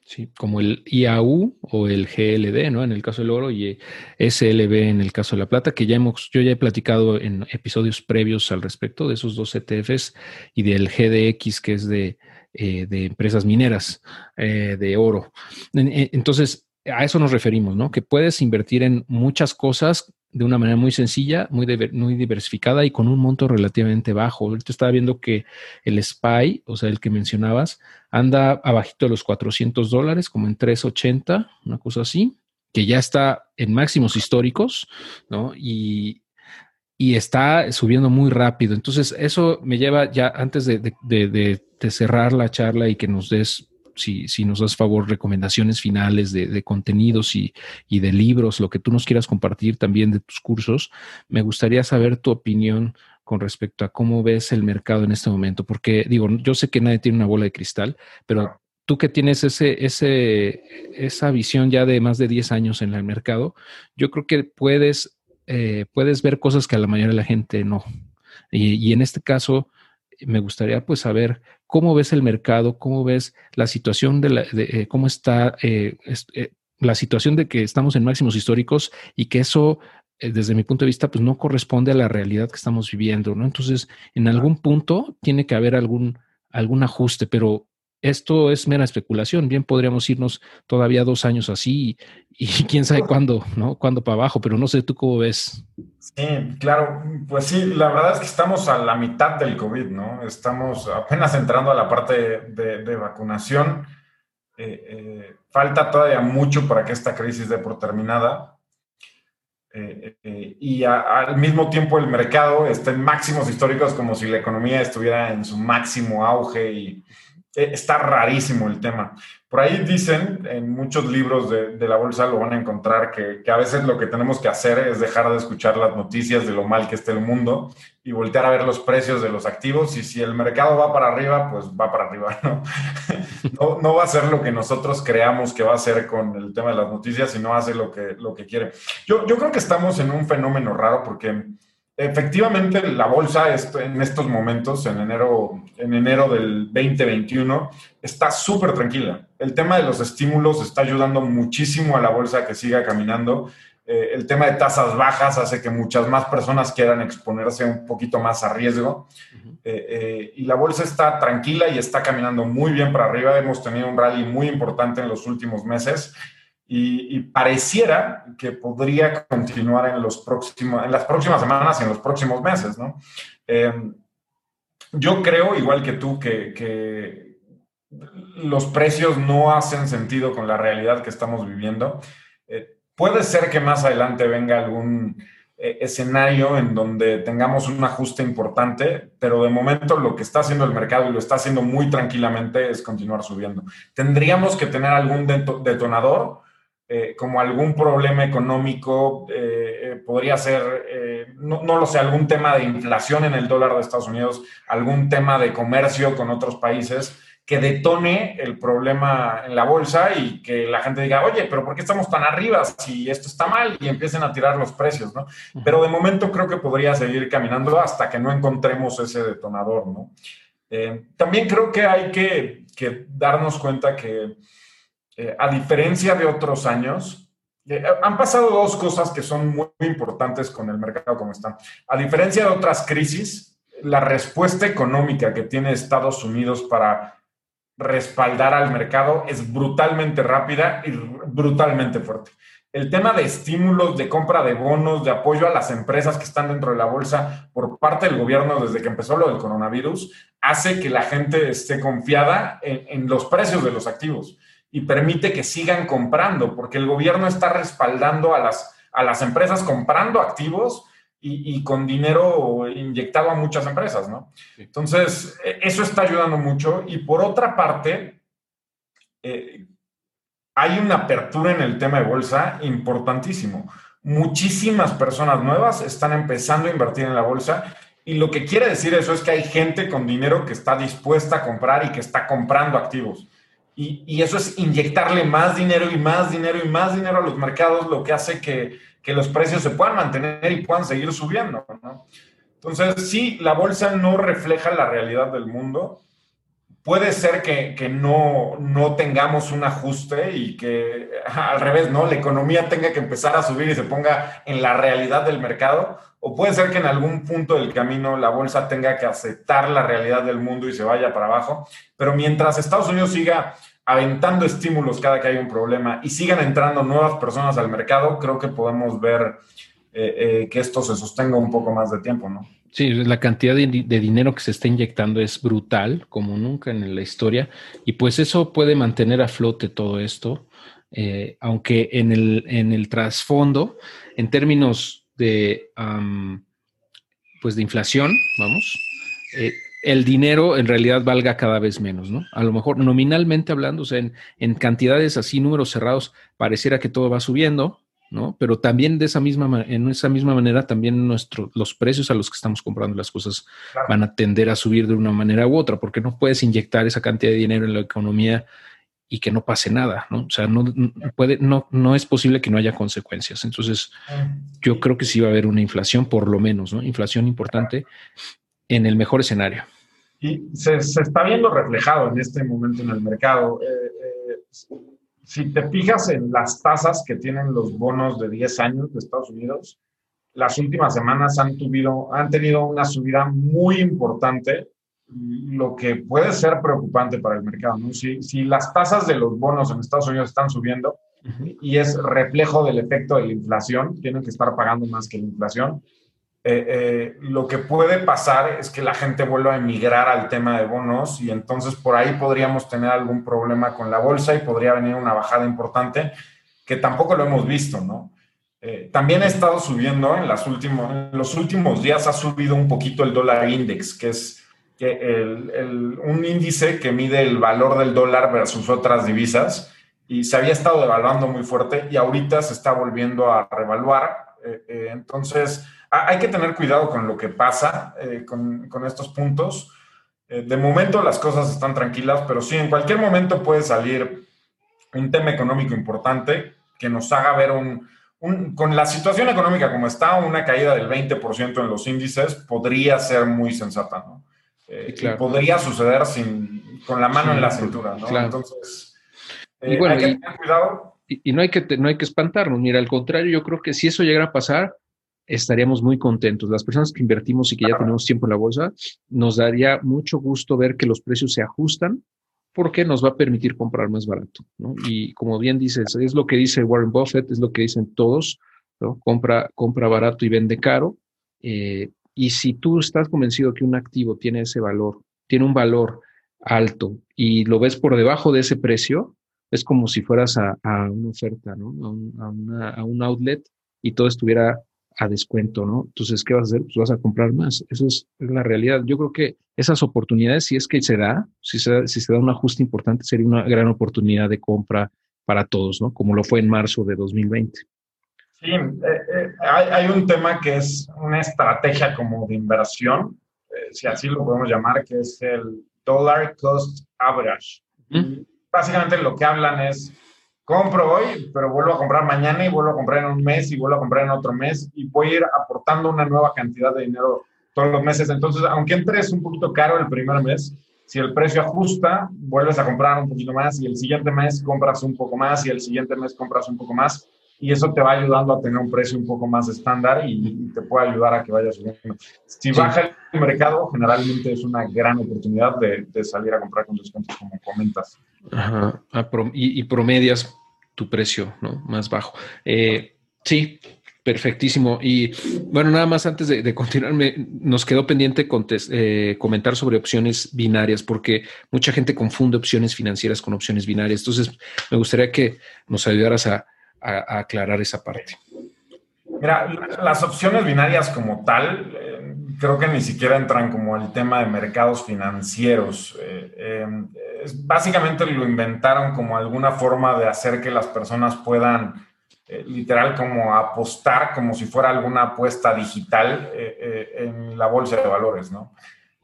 Sí, como el IAU o el GLD, ¿no? En el caso del oro y SLB en el caso de la plata, que ya hemos, yo ya he platicado en episodios previos al respecto de esos dos ETFs y del GDX, que es de, eh, empresas mineras eh, de oro. Entonces, a eso nos referimos, ¿no? Que puedes invertir en muchas cosas de una manera muy sencilla, muy, muy diversificada y con un monto relativamente bajo. Ahorita estaba viendo que el SPY, o sea, el que mencionabas, anda abajito de los 400 dólares, como en 380, una cosa así, que ya está en máximos históricos, ¿no? Y, y está subiendo muy rápido. Entonces, eso me lleva ya antes de, de, de cerrar la charla y que nos des si, nos das favor, recomendaciones finales de, contenidos y, de libros, lo que tú nos quieras compartir también de tus cursos, me gustaría saber tu opinión con respecto a cómo ves el mercado en este momento, porque digo, yo sé que nadie tiene una bola de cristal, pero tú que tienes ese, ese, esa visión ya de más de 10 años en el mercado, yo creo que puedes, eh, puedes ver cosas que a la mayoría de la gente no. Y, y en este caso, me gustaría pues saber cómo ves el mercado, cómo ves la situación de, la, eh, cómo está eh, eh, la situación de que estamos en máximos históricos y que eso desde mi punto de vista, pues no corresponde a la realidad que estamos viviendo, ¿no? Entonces, en algún punto tiene que haber algún, algún ajuste, pero esto es mera especulación. Bien podríamos irnos todavía dos años así y, quién sabe cuándo, ¿no? Cuándo para abajo, pero no sé tú cómo ves. Sí, claro. Pues sí, la verdad es que estamos a la mitad del COVID, ¿no? Estamos apenas entrando a la parte de, vacunación. Eh, eh, falta todavía mucho para que esta crisis dé por terminada. Eh, y al mismo tiempo el mercado está en máximos históricos como si la economía estuviera en su máximo auge y, eh, está rarísimo el tema. Por ahí dicen, en muchos libros de, la bolsa lo van a encontrar, que, a veces lo que tenemos que hacer es dejar de escuchar las noticias de lo mal que está el mundo y voltear a ver los precios de los activos. Y si el mercado va para arriba, pues va para arriba, ¿no? no, no va a ser lo que nosotros creamos que va a ser con el tema de las noticias, sino hace lo que, lo que quiere. Yo, yo creo que estamos en un fenómeno raro porque Efectivamente, la bolsa en estos momentos, en enero, en enero del 2021, está súper tranquila. El tema de los estímulos está ayudando muchísimo a la bolsa que siga caminando. Eh, el tema de tasas bajas hace que muchas más personas quieran exponerse un poquito más a riesgo. Eh, eh, y la bolsa está tranquila y está caminando muy bien para arriba. Hemos tenido un rally muy importante en los últimos meses y, pareciera que podría continuar en, los próximos, en las próximas semanas y en los próximos meses, ¿no? Eh, yo creo, igual que tú, que, que, los precios no hacen sentido con la realidad que estamos viviendo. Eh, puede ser que más adelante venga algún eh, escenario en donde tengamos un ajuste importante, pero de momento lo que está haciendo el mercado y lo está haciendo muy tranquilamente es continuar subiendo. Tendríamos que tener algún detonador eh, como algún problema económico, eh, eh, podría ser, no, no, lo sé, algún tema de inflación en el dólar de Estados Unidos, algún tema de comercio con otros países que detone el problema en la bolsa y que la gente diga, oye, pero ¿por qué estamos tan arriba si esto está mal? Y empiecen a tirar los precios, ¿no? Pero de momento creo que podría seguir caminando hasta que no encontremos ese detonador, ¿no? también creo que hay que, que darnos cuenta que eh, a diferencia de otros años, eh, han pasado dos cosas que son muy, importantes con el mercado como está. A diferencia de otras crisis, la respuesta económica que tiene Estados Unidos para respaldar al mercado es brutalmente rápida y brutalmente fuerte. El tema de estímulos, de compra de bonos, de apoyo a las empresas que están dentro de la bolsa por parte del gobierno desde que empezó lo del coronavirus, hace que la gente esté confiada en los precios de los activos y permite que sigan comprando, porque el gobierno está respaldando a las, a las empresas comprando activos y, con dinero inyectado a muchas empresas, ¿no? Entonces, e, eso está ayudando mucho. Y por otra parte, eh, hay una apertura en el tema de bolsa importantísimo. Muchísimas personas nuevas están empezando a invertir en la bolsa y lo que quiere decir eso es que hay gente con dinero que está dispuesta a comprar y que está comprando activos. Y, eso es inyectarle más dinero y más dinero y más dinero a los mercados, lo que hace que, que los precios se puedan mantener y puedan seguir subiendo. Entonces, sí, la bolsa no refleja la realidad del mundo. Puede ser que, que no, no, tengamos un ajuste y que al revés, ¿no? La economía tenga que empezar a subir y se ponga en la realidad del mercado. O puede ser que en algún punto del camino la bolsa tenga que aceptar la realidad del mundo y se vaya para abajo. Pero mientras Estados Unidos siga aventando estímulos cada que hay un problema y sigan entrando nuevas personas al mercado, creo que podemos ver eh, eh, que esto se sostenga un poco más de tiempo, ¿no? Sí, la cantidad de, dinero que se está inyectando es brutal, como nunca en la historia, y pues eso puede mantener a flote todo esto, eh, aunque en el, en el trasfondo, en términos de, pues de inflación, vamos, el dinero en realidad valga cada vez menos, ¿no? A lo mejor nominalmente hablando, o sea, en, cantidades así, números cerrados, pareciera que todo va subiendo, ¿no? Pero también de esa misma, en esa misma manera, también nuestro, los precios a los que estamos comprando las cosas van a tender a subir de una manera u otra, porque no puedes inyectar esa cantidad de dinero en la economía y que no pase nada, ¿no? O sea, no, puede, no, no es posible que no haya consecuencias. Entonces, yo creo que sí va a haber una inflación, por lo menos, ¿no? Inflación importante en el mejor escenario. Y se, está viendo reflejado en este momento en el mercado. Eh, eh, si te fijas en las tasas que tienen los bonos de 10 años de Estados Unidos, las últimas semanas han, tuvido, han tenido una subida muy importante, lo que puede ser preocupante para el mercado. Si, si las tasas de los bonos en Estados Unidos están subiendo y es reflejo del efecto de la inflación, tienen que estar pagando más que la inflación, eh, eh, lo que puede pasar es que la gente vuelva a emigrar al tema de bonos y entonces por ahí podríamos tener algún problema con la bolsa y podría venir una bajada importante que tampoco lo hemos visto, ¿no? Eh, también ha estado subiendo en, las en los últimos días, ha subido un poquito el dólar index, que es un índice que mide el valor del dólar versus otras divisas y se había estado devaluando muy fuerte y ahorita se está volviendo a revaluar. Entonces, hay que tener cuidado con lo que pasa eh, con, estos puntos. Eh, de momento las cosas están tranquilas, pero sí, en cualquier momento puede salir un tema económico importante que nos haga ver un, con la situación económica como está, una caída del 20% en los índices podría ser muy sensata, ¿no? Eh, podría suceder sin, con la mano en la cintura, ¿no? Entonces, hay que tener cuidado. Y, no, hay que, no hay que espantarnos. Mira, al contrario, yo creo que si eso llegara a pasar, estaríamos muy contentos. Las personas que invertimos y que ya tenemos tiempo en la bolsa, nos daría mucho gusto ver que los precios se ajustan porque nos va a permitir comprar más barato. ¿no? Y como bien dices, es lo que dice Warren Buffett, es lo que dicen todos, ¿no? compra, compra barato y vende caro. Eh, y si tú estás convencido que un activo tiene ese valor, tiene un valor alto y lo ves por debajo de ese precio, es como si fueras a, una oferta, ¿no? a, a un outlet y todo estuviera a descuento, ¿no? Entonces, ¿qué vas a hacer? Pues vas a comprar más. Eso es, la realidad. Yo creo que esas oportunidades, si es que se da, si se, si se da un ajuste importante, sería una gran oportunidad de compra para todos, ¿no? Como lo fue en marzo de 2020. Sí, eh, eh, hay, un tema que es una estrategia como de inversión, eh, si así lo podemos llamar, que es el dollar cost average. Básicamente lo que hablan es compro hoy, pero vuelvo a comprar mañana y vuelvo a comprar en un mes y vuelvo a comprar en otro mes y voy a ir aportando una nueva cantidad de dinero todos los meses. Entonces, aunque entres un poquito caro el primer mes, si el precio ajusta, vuelves a comprar un poquito más y el siguiente mes compras un poco más y el siguiente mes compras un poco más y eso te va ayudando a tener un precio un poco más estándar y, te puede ayudar a que vayas subiendo. Si baja el mercado, generalmente es una gran oportunidad de, salir a comprar con descuentos, como comentas. Ajá, ah, y, promedias tu precio ¿no? más bajo. Eh, sí, perfectísimo. Y bueno, nada más antes de, continuar, nos quedó pendiente eh, comentar sobre opciones binarias, porque mucha gente confunde opciones financieras con opciones binarias. Entonces, me gustaría que nos ayudaras a, aclarar esa parte. Mira, las opciones binarias como tal, eh, creo que ni siquiera entran como el tema de mercados financieros. Eh, eh, básicamente lo inventaron como alguna forma de hacer que las personas puedan literal como apostar como si fuera alguna apuesta digital en la bolsa de valores, ¿no?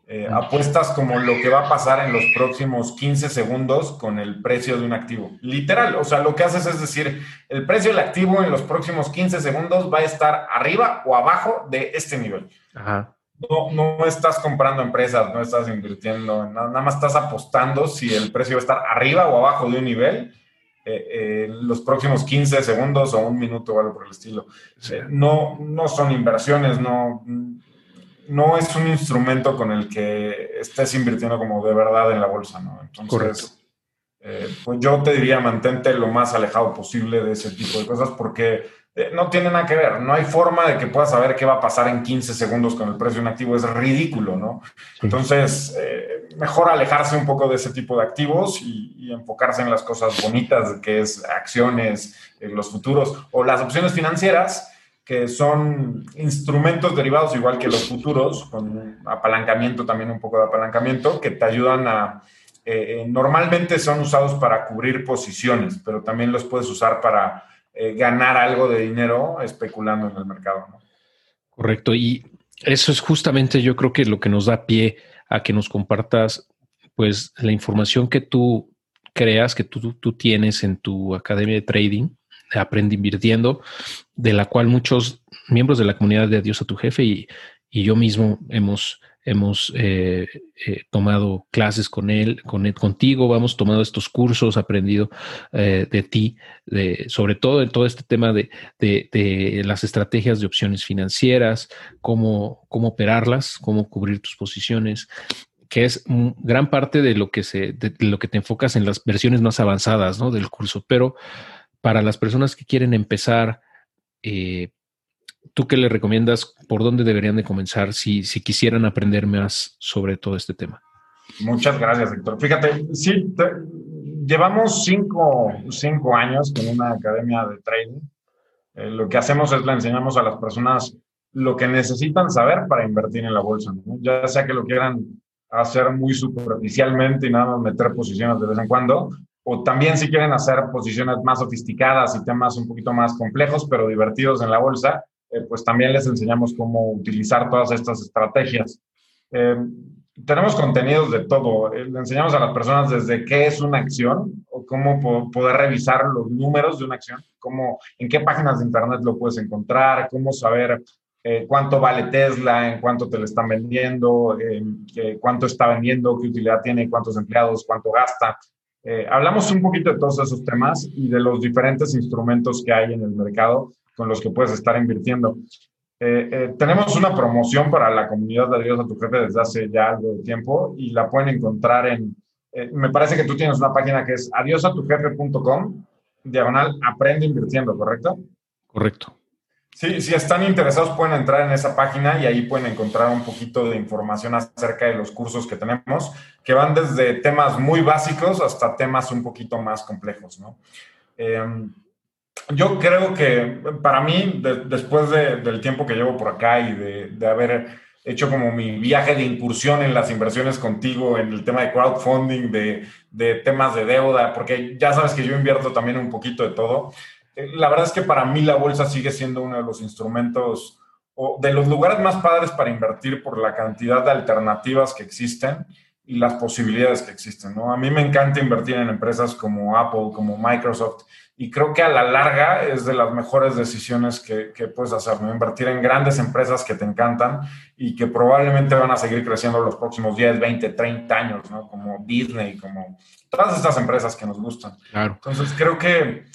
Eh, apuestas como lo que va a pasar en los próximos 15 segundos con el precio de un activo. Literal, o sea, lo que haces es decir, el precio del activo en los próximos 15 segundos va a estar arriba o abajo de este nivel. No, no estás comprando empresas, no estás invirtiendo, nada, más estás apostando si el precio va a estar arriba o abajo de un nivel. Eh, en los próximos 15 segundos o un minuto o algo por el estilo. Eh, no, no son inversiones, no, no es un instrumento con el que estés invirtiendo como de verdad en la bolsa, ¿no? Entonces, eh, pues yo te diría, mantente lo más alejado posible de ese tipo de cosas porque eh, no tiene nada que ver. No hay forma de que puedas saber qué va a pasar en 15 segundos con el precio de un activo. Es ridículo, ¿no? Entonces, eh, mejor alejarse un poco de ese tipo de activos y, enfocarse en las cosas bonitas, que es acciones, los futuros o las opciones financieras que son instrumentos derivados igual que los futuros, con apalancamiento también, un poco de apalancamiento, que te ayudan a... Eh, eh, normalmente son usados para cubrir posiciones, pero también los puedes usar para eh, ganar algo de dinero especulando en el mercado. Correcto. Y eso es justamente yo creo que lo que nos da pie a que nos compartas pues la información que tú creas, que tú, tú tienes en tu academia de trading Aprende Invirtiendo, de la cual muchos miembros de la comunidad de Adiós a tu jefe y, yo mismo hemos, hemos eh, eh, tomado clases con él, con él, contigo, vamos tomado estos cursos, aprendido eh, de ti, de, sobre todo en todo este tema de, de, las estrategias de opciones financieras, cómo, cómo operarlas, cómo cubrir tus posiciones que es gran parte de lo que se, de, lo que te enfocas en las versiones más avanzadas ¿no? del curso, pero para las personas que quieren empezar, eh, ¿tú qué le recomiendas? ¿Por dónde deberían de comenzar si, si quisieran aprender más sobre todo este tema? Muchas gracias, Héctor. Fíjate, sí, llevamos cinco, años con una academia de trading. Eh, lo que hacemos es le enseñamos a las personas lo que necesitan saber para invertir en la bolsa, ya sea que lo quieran hacer muy superficialmente y nada más meter posiciones de vez en cuando, o también si quieren hacer posiciones más sofisticadas y temas un poquito más complejos, pero divertidos en la bolsa, eh, pues también les enseñamos cómo utilizar todas estas estrategias. Eh, tenemos contenidos de todo. Eh, le enseñamos a las personas desde qué es una acción o cómo poder revisar los números de una acción, cómo, en qué páginas de internet lo puedes encontrar, cómo saber cuánto vale Tesla, en cuánto te lo están vendiendo, cuánto está vendiendo, qué utilidad tiene, cuántos empleados, cuánto gasta. Eh, hablamos un poquito de todos esos temas y de los diferentes instrumentos que hay en el mercado con los que puedes estar invirtiendo. Eh, eh, tenemos una promoción para la comunidad de Adiós a tu jefe desde hace ya algo de tiempo y la pueden encontrar en, me parece que tú tienes una página que es adiosatujefe.com, diagonal aprende invirtiendo, ¿correcto? Correcto. Sí, si están interesados pueden entrar en esa página y ahí pueden encontrar un poquito de información acerca de los cursos que tenemos, que van desde temas muy básicos hasta temas un poquito más complejos, ¿no? Em, yo creo que para mí, después del tiempo que llevo por acá y de, haber hecho como mi viaje de incursión en las inversiones contigo, en el tema de crowdfunding, de, de temas de deuda, porque ya sabes que yo invierto también un poquito de todo, eh, la verdad es que para mí la bolsa sigue siendo uno de los instrumentos o de los lugares más padres para invertir por la cantidad de alternativas que existen y las posibilidades que existen. ¿no? A mí me encanta invertir en empresas como Apple, como Microsoft, y creo que a la larga es de las mejores decisiones que, puedes hacer, ¿no? Invertir en grandes empresas que te encantan y que probablemente van a seguir creciendo los próximos 10, 20, 30 años, ¿no? Como Disney, como todas estas empresas que nos gustan. Claro. Entonces creo que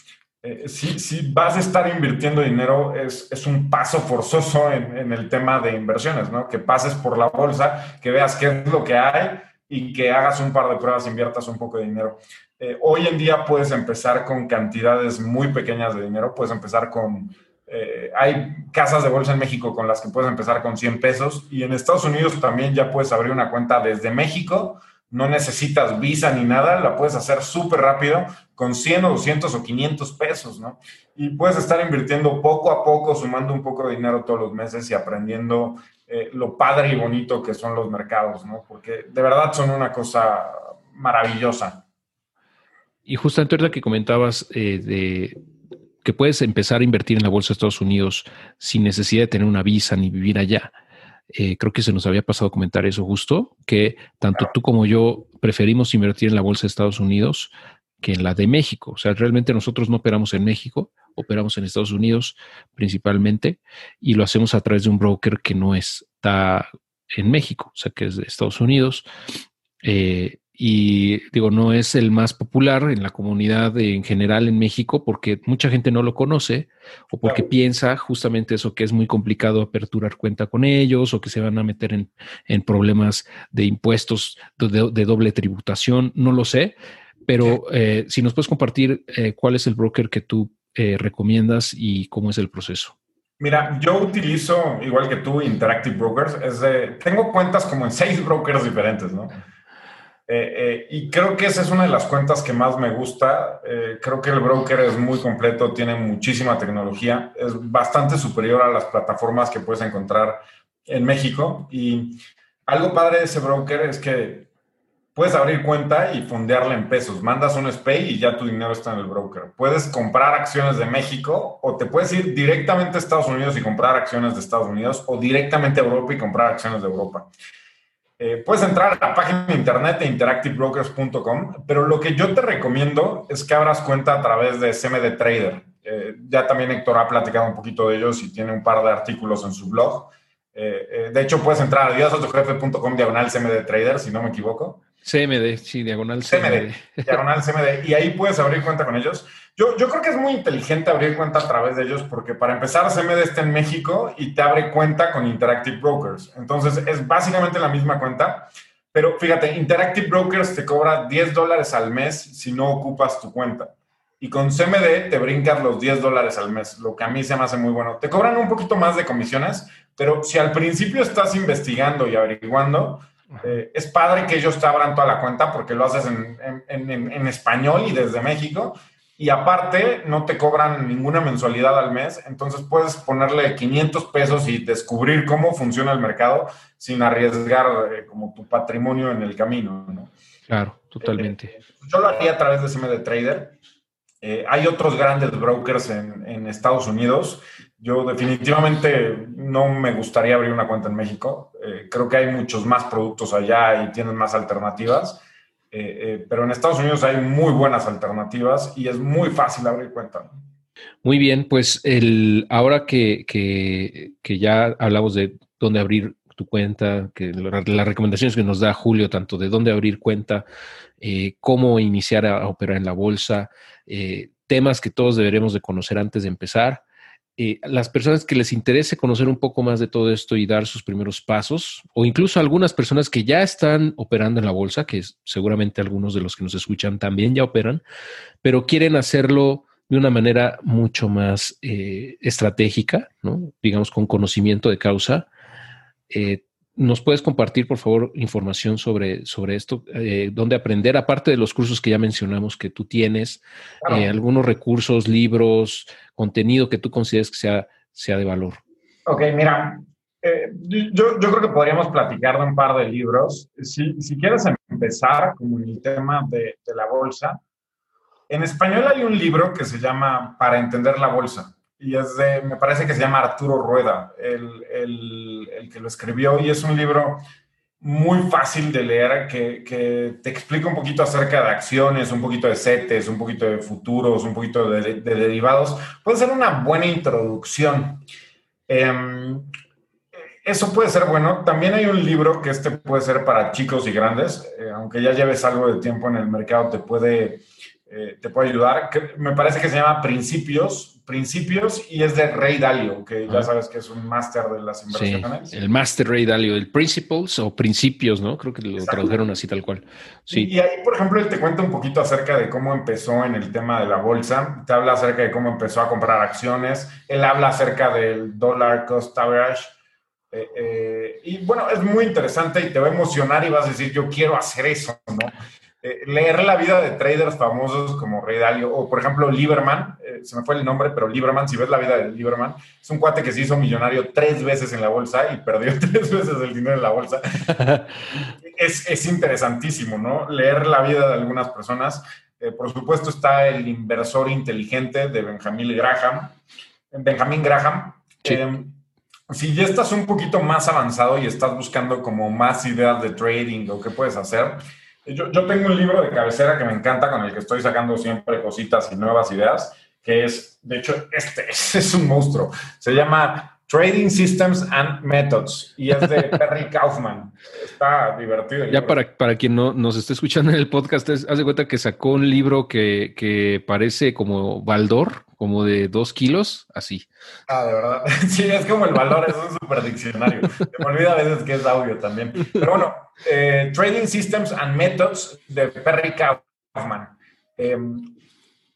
eh, si, vas a estar invirtiendo dinero, es, un paso forzoso en, el tema de inversiones, ¿no? Que pases por la bolsa, que veas qué es lo que hay y que hagas un par de pruebas, inviertas un poco de dinero. Eh, hoy en día puedes empezar con cantidades muy pequeñas de dinero, puedes empezar con... Eh, hay casas de bolsa en México con las que puedes empezar con 100 pesos y en Estados Unidos también ya puedes abrir una cuenta desde México no necesitas visa ni nada, la puedes hacer súper rápido con 100 o 200 o 500 pesos, ¿no? Y puedes estar invirtiendo poco a poco, sumando un poco de dinero todos los meses y aprendiendo eh, lo padre y bonito que son los mercados, ¿no? Porque de verdad son una cosa maravillosa. Y justamente ahorita que comentabas eh, de que puedes empezar a invertir en la bolsa de Estados Unidos sin necesidad de tener una visa ni vivir allá. Eh, creo que se nos había pasado a comentar eso justo, que tanto tú como yo preferimos invertir en la bolsa de Estados Unidos que en la de México. O sea, realmente nosotros no operamos en México, operamos en Estados Unidos principalmente y lo hacemos a través de un broker que no está en México, o sea, que es de Estados Unidos. Eh, y digo, no es el más popular en la comunidad en general en México porque mucha gente no lo conoce o porque piensa justamente eso que es muy complicado aperturar cuenta con ellos o que se van a meter en, problemas de impuestos de, doble tributación, no lo sé, pero eh, si nos puedes compartir eh, cuál es el broker que tú eh, recomiendas y cómo es el proceso. Mira, yo utilizo, igual que tú, Interactive Brokers. Es tengo cuentas como en seis brokers diferentes, ¿no? Eh, eh, y creo que esa es una de las cuentas que más me gusta. Eh, creo que el broker es muy completo, tiene muchísima tecnología, es bastante superior a las plataformas que puedes encontrar en México. Y algo padre de ese broker es que puedes abrir cuenta y fondearla en pesos. Mandas un SPAY y ya tu dinero está en el broker. Puedes comprar acciones de México o te puedes ir directamente a Estados Unidos y comprar acciones de Estados Unidos o directamente a Europa y comprar acciones de Europa. Eh, puedes entrar a la página de internet de interactivebrokers.com, pero lo que yo te recomiendo es que abras cuenta a través de CMD Trader. Eh, ya también Héctor ha platicado un poquito de ellos y tiene un par de artículos en su blog. Eh, de hecho, puedes entrar a diosatojefe.com diagonal CMD Trader, si no me equivoco. CMD, sí, diagonal CMD. Diagonal CMD. Y ahí puedes abrir cuenta con ellos. Yo, yo creo que es muy inteligente abrir cuenta a través de ellos porque para empezar CMD está en México y te abre cuenta con Interactive Brokers. Entonces es básicamente la misma cuenta. Pero fíjate, Interactive Brokers te cobra 10 dólares al mes si no ocupas tu cuenta. Y con CMD te brincas los 10 dólares al mes, lo que a mí se me hace muy bueno. Te cobran un poquito más de comisiones, pero si al principio estás investigando y averiguando, eh, es padre que ellos te abran toda la cuenta porque lo haces en, español y desde México. Y aparte, no te cobran ninguna mensualidad al mes. Entonces puedes ponerle 500 pesos y descubrir cómo funciona el mercado sin arriesgar eh, como tu patrimonio en el camino. Claro, totalmente. Eh, yo lo haría a través de CMD Trader. hay otros grandes brokers en Estados Unidos yo definitivamente no me gustaría abrir una cuenta en México. Eh, creo que hay muchos más productos allá y tienen más alternativas. Eh, eh, pero en Estados Unidos hay muy buenas alternativas y es muy fácil abrir cuenta. Muy bien, pues el, ahora que, que, ya hablamos de dónde abrir tu cuenta, que las recomendaciones que nos da Julio, tanto de dónde abrir cuenta, cómo iniciar a operar en la bolsa, temas que todos deberemos de conocer antes de empezar. Eh, las personas que les interese conocer un poco más de todo esto y dar sus primeros pasos, o incluso algunas personas que ya están operando en la bolsa, que seguramente algunos de los que nos escuchan también ya operan, pero quieren hacerlo de una manera mucho más eh, estratégica, digamos con conocimiento de causa. Eh, ¿Nos puedes compartir, por favor, información sobre, sobre esto? Eh, ¿Dónde aprender? Aparte de los cursos que ya mencionamos que tú tienes, eh, algunos recursos, libros, contenido que tú consideres que sea, sea de valor. Ok, mira, eh, yo, yo, creo que podríamos platicar de un par de libros. Si, si quieres empezar con el tema de, de la bolsa, en español hay un libro que se llama Para entender la bolsa y es de, me parece que se llama Arturo Rueda, el, el, el que lo escribió, y es un libro muy fácil de leer que, que, te explica un poquito acerca de acciones, un poquito de CETES, un poquito de futuros, un poquito de, de derivados. Puede ser una buena introducción. Eh, eso puede ser bueno. También hay un libro que este puede ser para chicos y grandes, eh, aunque ya lleves algo de tiempo en el mercado, te puede, eh, te puede ayudar. Que me parece que se llama Principios, Principios y es de Rey Dalio, que ya sabes que es un máster de las inversiones. el máster Rey Dalio, el Principles o Principios, ¿no? Creo que lo tradujeron así tal cual. Sí. Y, ahí, por ejemplo, él te cuenta un poquito acerca de cómo empezó en el tema de la bolsa, te habla acerca de cómo empezó a comprar acciones, él habla acerca del dollar cost average. Eh, eh, y bueno, es muy interesante y te va a emocionar y vas a decir, yo quiero hacer eso, ¿no? Eh, leer la vida de traders famosos como Ray Dalio o, por ejemplo, Lieberman, se me fue el nombre, pero Lieberman, si ves la vida de Lieberman, es un cuate que se hizo millonario tres veces en la bolsa y perdió tres veces el dinero en la bolsa. es, es, interesantísimo, ¿no? Leer la vida de algunas personas. por supuesto está el inversor inteligente de Benjamin Graham. Benjamin Graham. Sí si ya estás un poquito más avanzado y estás buscando como más ideas de trading o qué puedes hacer, yo, yo, tengo un libro de cabecera que me encanta, con el que estoy sacando siempre cositas y nuevas ideas, que es, de hecho, este, es un monstruo. Se llama Trading Systems and Methods y es de Perry Kaufman. Está divertido. Ya para, para quien no nos esté escuchando en el podcast, haz de cuenta que sacó un libro que, que parece como Baldor, como de dos kilos, así. Ah, de verdad. Sí, es como el valor, es un super diccionario. me olvida a veces que es audio también. Pero bueno, eh, Trading Systems and Methods de Perry Kaufman. Em,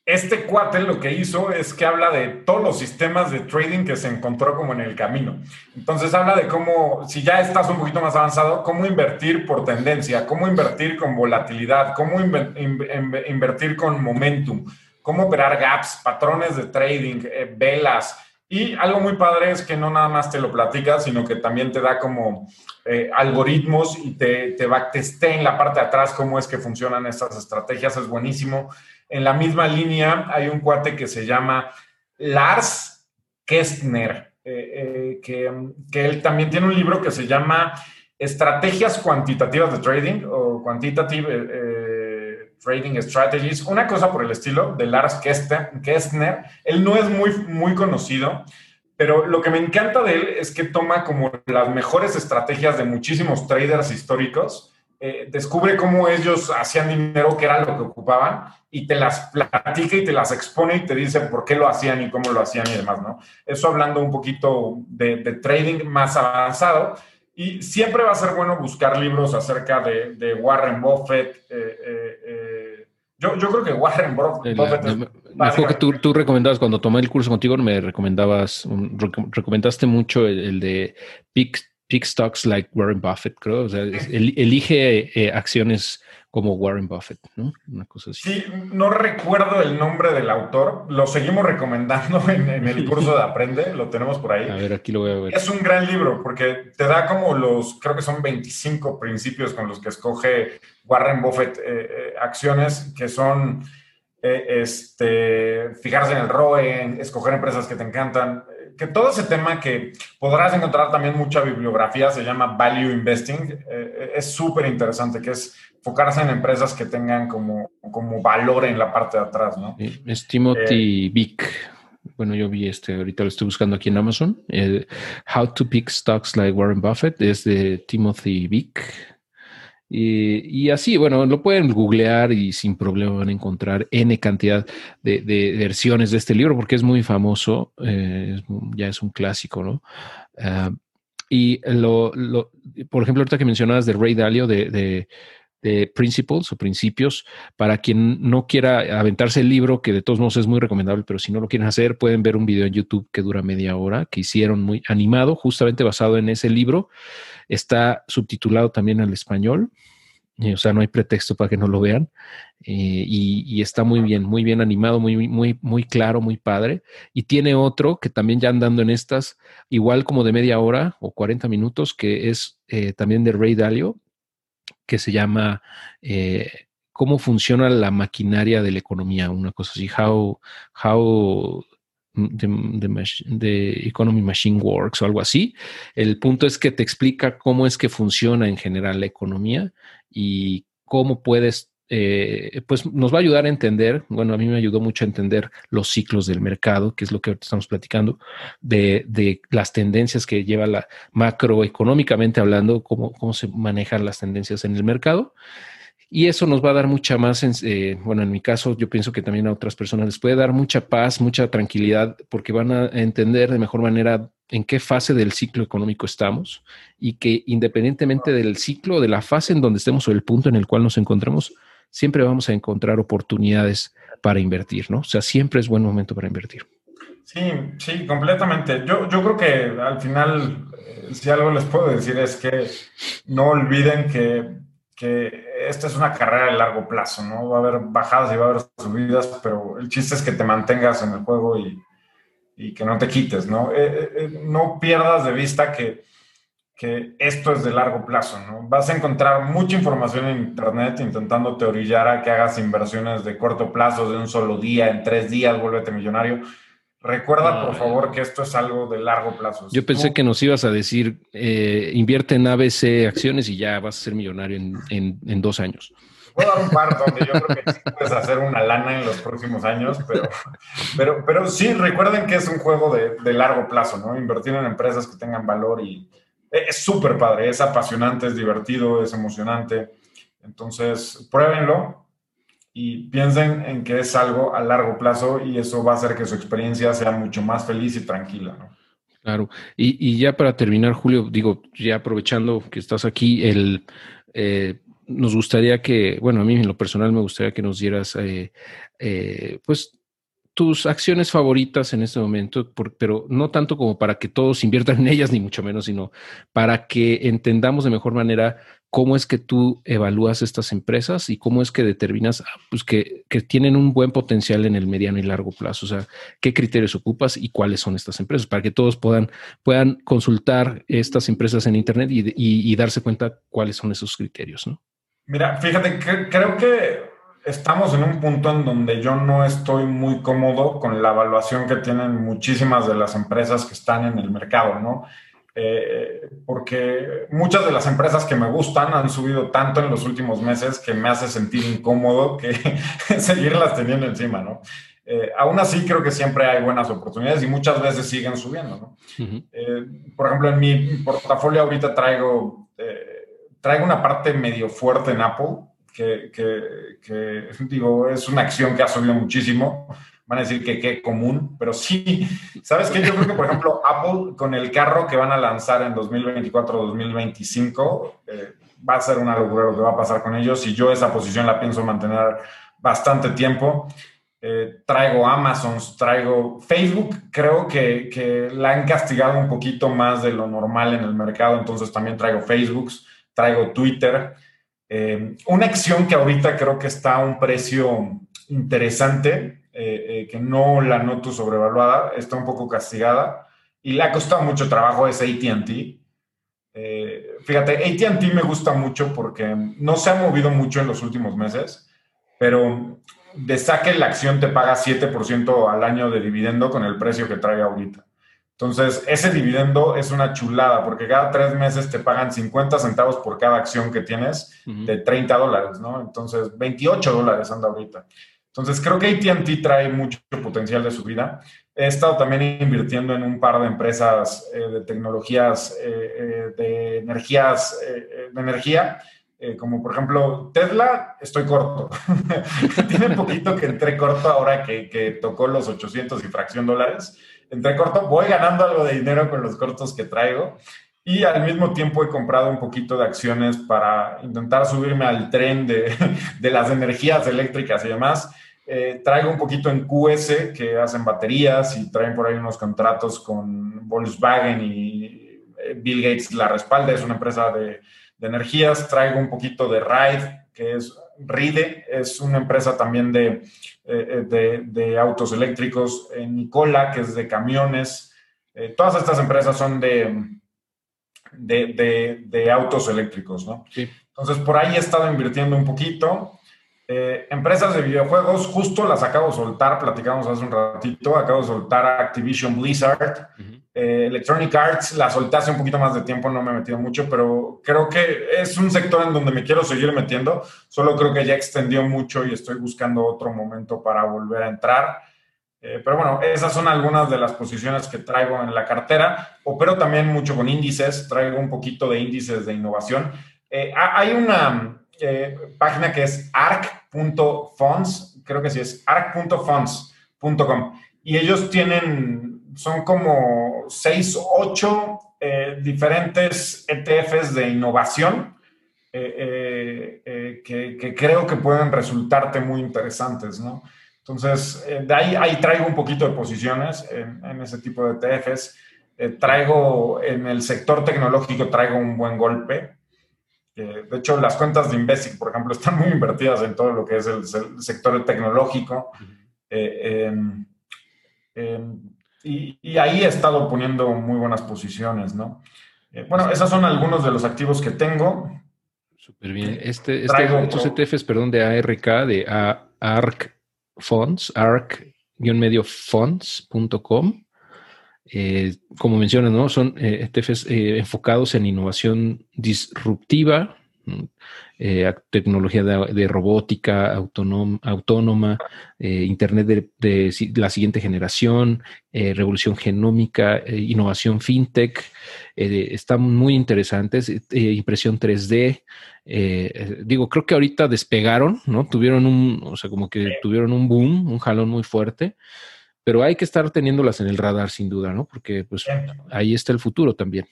este cuate lo que hizo es que habla de todos los sistemas de trading que se encontró como en el camino. Entonces habla de cómo, si ya estás un poquito más avanzado, cómo invertir por tendencia, cómo invertir con volatilidad, cómo invertir con momentum, cómo operar gaps, patrones de trading, eh, velas. Y algo muy padre es que no nada más te lo platica, sino que también te da como eh, algoritmos y te, te, va, te esté en la parte de atrás cómo es que funcionan estas estrategias. Es buenísimo. En la misma línea hay un cuate que se llama Lars Kestner, eh, que, que él también tiene un libro que se llama Estrategias cuantitativas de trading o Quantitative Trading Strategies, una cosa por el estilo de Lars Kestner. Él no es muy, muy conocido, pero lo que me encanta de él es que toma como las mejores estrategias de muchísimos traders históricos, eh, descubre cómo ellos hacían dinero, qué era lo que ocupaban, y te las platica y te las expone y te dice por qué lo hacían y cómo lo hacían y demás, ¿no? Eso hablando un poquito de, trading más avanzado. Y siempre va a ser bueno buscar libros acerca de, Warren Buffett, eh, eh, yo, creo que Warren Buffett. me que tú, tú, recomendabas, cuando tomé el curso contigo, me recomendabas, recomendaste mucho el, de pick, pick, stocks like Warren Buffett, creo. O sea, elige eh, acciones como Warren Buffett, ¿no? Una cosa así. Sí, no recuerdo el nombre del autor, lo seguimos recomendando en, el curso de Aprende, lo tenemos por ahí. A ver, aquí lo voy a ver. Es un gran libro porque te da como los, creo que son 25 principios con los que escoge Warren Buffett eh, eh, acciones que son este, fijarse en el ROE, escoger empresas que te encantan, que todo ese tema que podrás encontrar también mucha bibliografía, se llama Value Investing, es súper interesante, que es enfocarse en empresas que tengan como, como valor en la parte de atrás, ¿no? Es Timothy Vick. Bueno, yo vi este, ahorita lo estoy buscando aquí en Amazon. How to Pick Stocks Like Warren Buffett es de Timothy Vick. Y, así, bueno, lo pueden googlear y sin problema van a encontrar N cantidad de, versiones de este libro porque es muy famoso, eh, ya es un clásico, ¿no? Ah, y lo, por ejemplo, ahorita que mencionabas de Ray Dalio, de, de principles o principios. Para quien no quiera aventarse el libro, que de todos modos es muy recomendable, pero si no lo quieren hacer, pueden ver un video en YouTube que dura media hora, que hicieron muy animado, justamente basado en ese libro. Está subtitulado también al español. o sea, no hay pretexto para que no lo vean. Eh, y, está muy bien, muy bien animado, muy, muy, muy claro, muy padre. Y tiene otro que también ya andando en estas, igual como de media hora o 40 minutos, que es eh, también de Ray Dalio, que se llama eh, cómo funciona la maquinaria de la economía, una cosa así, how, how the, Economy Machine Works o algo así. El punto es que te explica cómo es que funciona en general la economía y cómo puedes, eh, pues nos va a ayudar a entender, bueno, a mí me ayudó mucho a entender los ciclos del mercado, que es lo que estamos platicando, de, de las tendencias que lleva la macroeconómicamente hablando, cómo, cómo se manejan las tendencias en el mercado. Y eso nos va a dar mucha más, eh, bueno, en mi caso yo pienso que también a otras personas les puede dar mucha paz, mucha tranquilidad, porque van a entender de mejor manera en qué fase del ciclo económico estamos y que independientemente del ciclo, de la fase en donde estemos o el punto en el cual nos encontremos, siempre vamos a encontrar oportunidades para invertir, ¿no? O sea, siempre es buen momento para invertir. Sí, sí, completamente. Yo, yo creo que al final si algo les puedo decir es que no olviden que, que, esta es una carrera de largo plazo, ¿no? Va a haber bajadas y va a haber subidas, pero el chiste es que te mantengas en el juego y, y que no te quites, ¿no? Eh, eh, eh, no pierdas de vista que, que, esto es de largo plazo, ¿no? Vas a encontrar mucha información en Internet intentando orillar a que hagas inversiones de corto plazo, de un solo día, en tres días, vuélvete millonario Recuerda, por favor, que esto es algo de largo plazo. Yo pensé que nos ibas a decir, eh, invierte en ABC acciones y ya vas a ser millonario en, dos años. Puedo dar un par donde yo creo que sí puedes hacer una lana en los próximos años, pero, pero, pero sí, recuerden que es un juego de, de largo plazo, ¿no? Invertir en empresas que tengan valor y es súper padre, es apasionante, es divertido, es emocionante. Entonces, pruébenlo, y piensen en que es algo a largo plazo y eso va a hacer que su experiencia sea mucho más feliz y tranquila. ¿no? Claro. Y, ya para terminar, Julio, digo, ya aprovechando que estás aquí, el, eh, nos gustaría que, bueno, a mí en lo personal me gustaría que nos dieras, eh, eh, pues, tus acciones favoritas en este momento, pero no tanto como para que todos inviertan en ellas, ni mucho menos, sino para que entendamos de mejor manera cómo es que tú evalúas estas empresas y cómo es que determinas ah, pues, que, tienen un buen potencial en el mediano y largo plazo. O sea, qué criterios ocupas y cuáles son estas empresas, para que todos puedan, puedan consultar estas empresas en Internet y, darse cuenta cuáles son esos criterios, ¿no? Mira, fíjate, creo que estamos en un punto en donde yo no estoy muy cómodo con la evaluación que tienen muchísimas de las empresas que están en el mercado, ¿no? Eh, porque muchas de las empresas que me gustan han subido tanto en los últimos meses que me hace sentir incómodo que seguirlas teniendo encima, ¿no? Eh, aún así creo que siempre hay buenas oportunidades y muchas veces siguen subiendo, ¿no? Eh, por ejemplo, en mi portafolio ahorita traigo, traigo una parte medio fuerte en Apple, que, que, que, digo, es una acción que ha subido muchísimo van a decir que qué común, pero sí, ¿sabes qué? Yo creo que, por ejemplo, Apple con el carro que van a lanzar en 2024-2025, eh, va a ser una locura lo que va a pasar con ellos y yo esa posición la pienso mantener bastante tiempo. Eh, traigo Amazon, traigo Facebook, creo que, que, la han castigado un poquito más de lo normal en el mercado, entonces también traigo Facebook, traigo Twitter. Eh, una acción que ahorita creo que está a un precio interesante eh, eh, que no la noto sobrevaluada, está un poco castigada y le ha costado mucho trabajo es ATT. Eh, fíjate, ATT me gusta mucho porque no se ha movido mucho en los últimos meses, pero de saque la acción te paga 7% al año de dividendo con el precio que trae ahorita. Entonces, ese dividendo es una chulada porque cada tres meses te pagan 50 centavos por cada acción que tienes de 30 dólares, ¿no? Entonces, 28 dólares anda ahorita. Entonces, creo que ATT trae mucho potencial de su vida. He estado también invirtiendo en un par de empresas eh, de tecnologías eh, eh, de energías, de energía, como por ejemplo Tesla, estoy corto. Tiene poquito que entré corto ahora que, que, tocó los 800 y fracción dólares. Entré corto, voy ganando algo de dinero con los cortos que traigo. Y al mismo tiempo he comprado un poquito de acciones para intentar subirme al tren de, de las energías eléctricas y demás. Eh, traigo un poquito en QS, que hacen baterías y traen por ahí unos contratos con Volkswagen y eh, Bill Gates la respalda, es una empresa de, energías. Traigo un poquito de Ride, que es Ride, es una empresa también de, eh, de, autos eléctricos. Nicola, que es de camiones. todas estas empresas son de, de, autos eléctricos, ¿no? Entonces, por ahí he estado invirtiendo un poquito. Eh, empresas de videojuegos, justo las acabo de soltar, platicamos hace un ratito, acabo de soltar Activision Blizzard, eh, Electronic Arts, la solté hace un poquito más de tiempo, no me he metido mucho, pero creo que es un sector en donde me quiero seguir metiendo, solo creo que ya extendió mucho y estoy buscando otro momento para volver a entrar. Eh, pero bueno, esas son algunas de las posiciones que traigo en la cartera. Opero también mucho con índices, traigo un poquito de índices de innovación. hay una, eh, página que es arc.funds, creo que sí es arc.funds.com. Y ellos tienen, son como 6 o 8 diferentes ETFs de innovación eh, eh, que, creo que pueden resultarte muy interesantes, ¿no? Entonces, de ahí, ahí, traigo un poquito de posiciones en, en ese tipo de ETFs. traigo en el sector tecnológico, traigo un buen golpe. De hecho, las cuentas de Investic, por ejemplo, están muy invertidas en todo lo que es el, sector tecnológico. y, ahí he estado poniendo muy buenas posiciones, ¿no? bueno, esos son algunos de los activos que tengo. Súper bien. Este, este estos ETFs, perdón, de ARK, de ARK Funds, ARK-funds.com. Eh, como mencionas, ¿no? Son ETFs eh, e eh, enfocados en innovación disruptiva, eh, tecnología de, robótica autónoma, eh, Internet de, la siguiente generación, eh, revolución genómica, innovación fintech. están muy interesantes, impresión 3D. digo, creo que ahorita despegaron, ¿no? Tuvieron un, o sea, como que tuvieron un boom, un jalón muy fuerte pero hay que estar teniéndolas en el radar sin duda, ¿no? Porque pues ahí está el futuro también.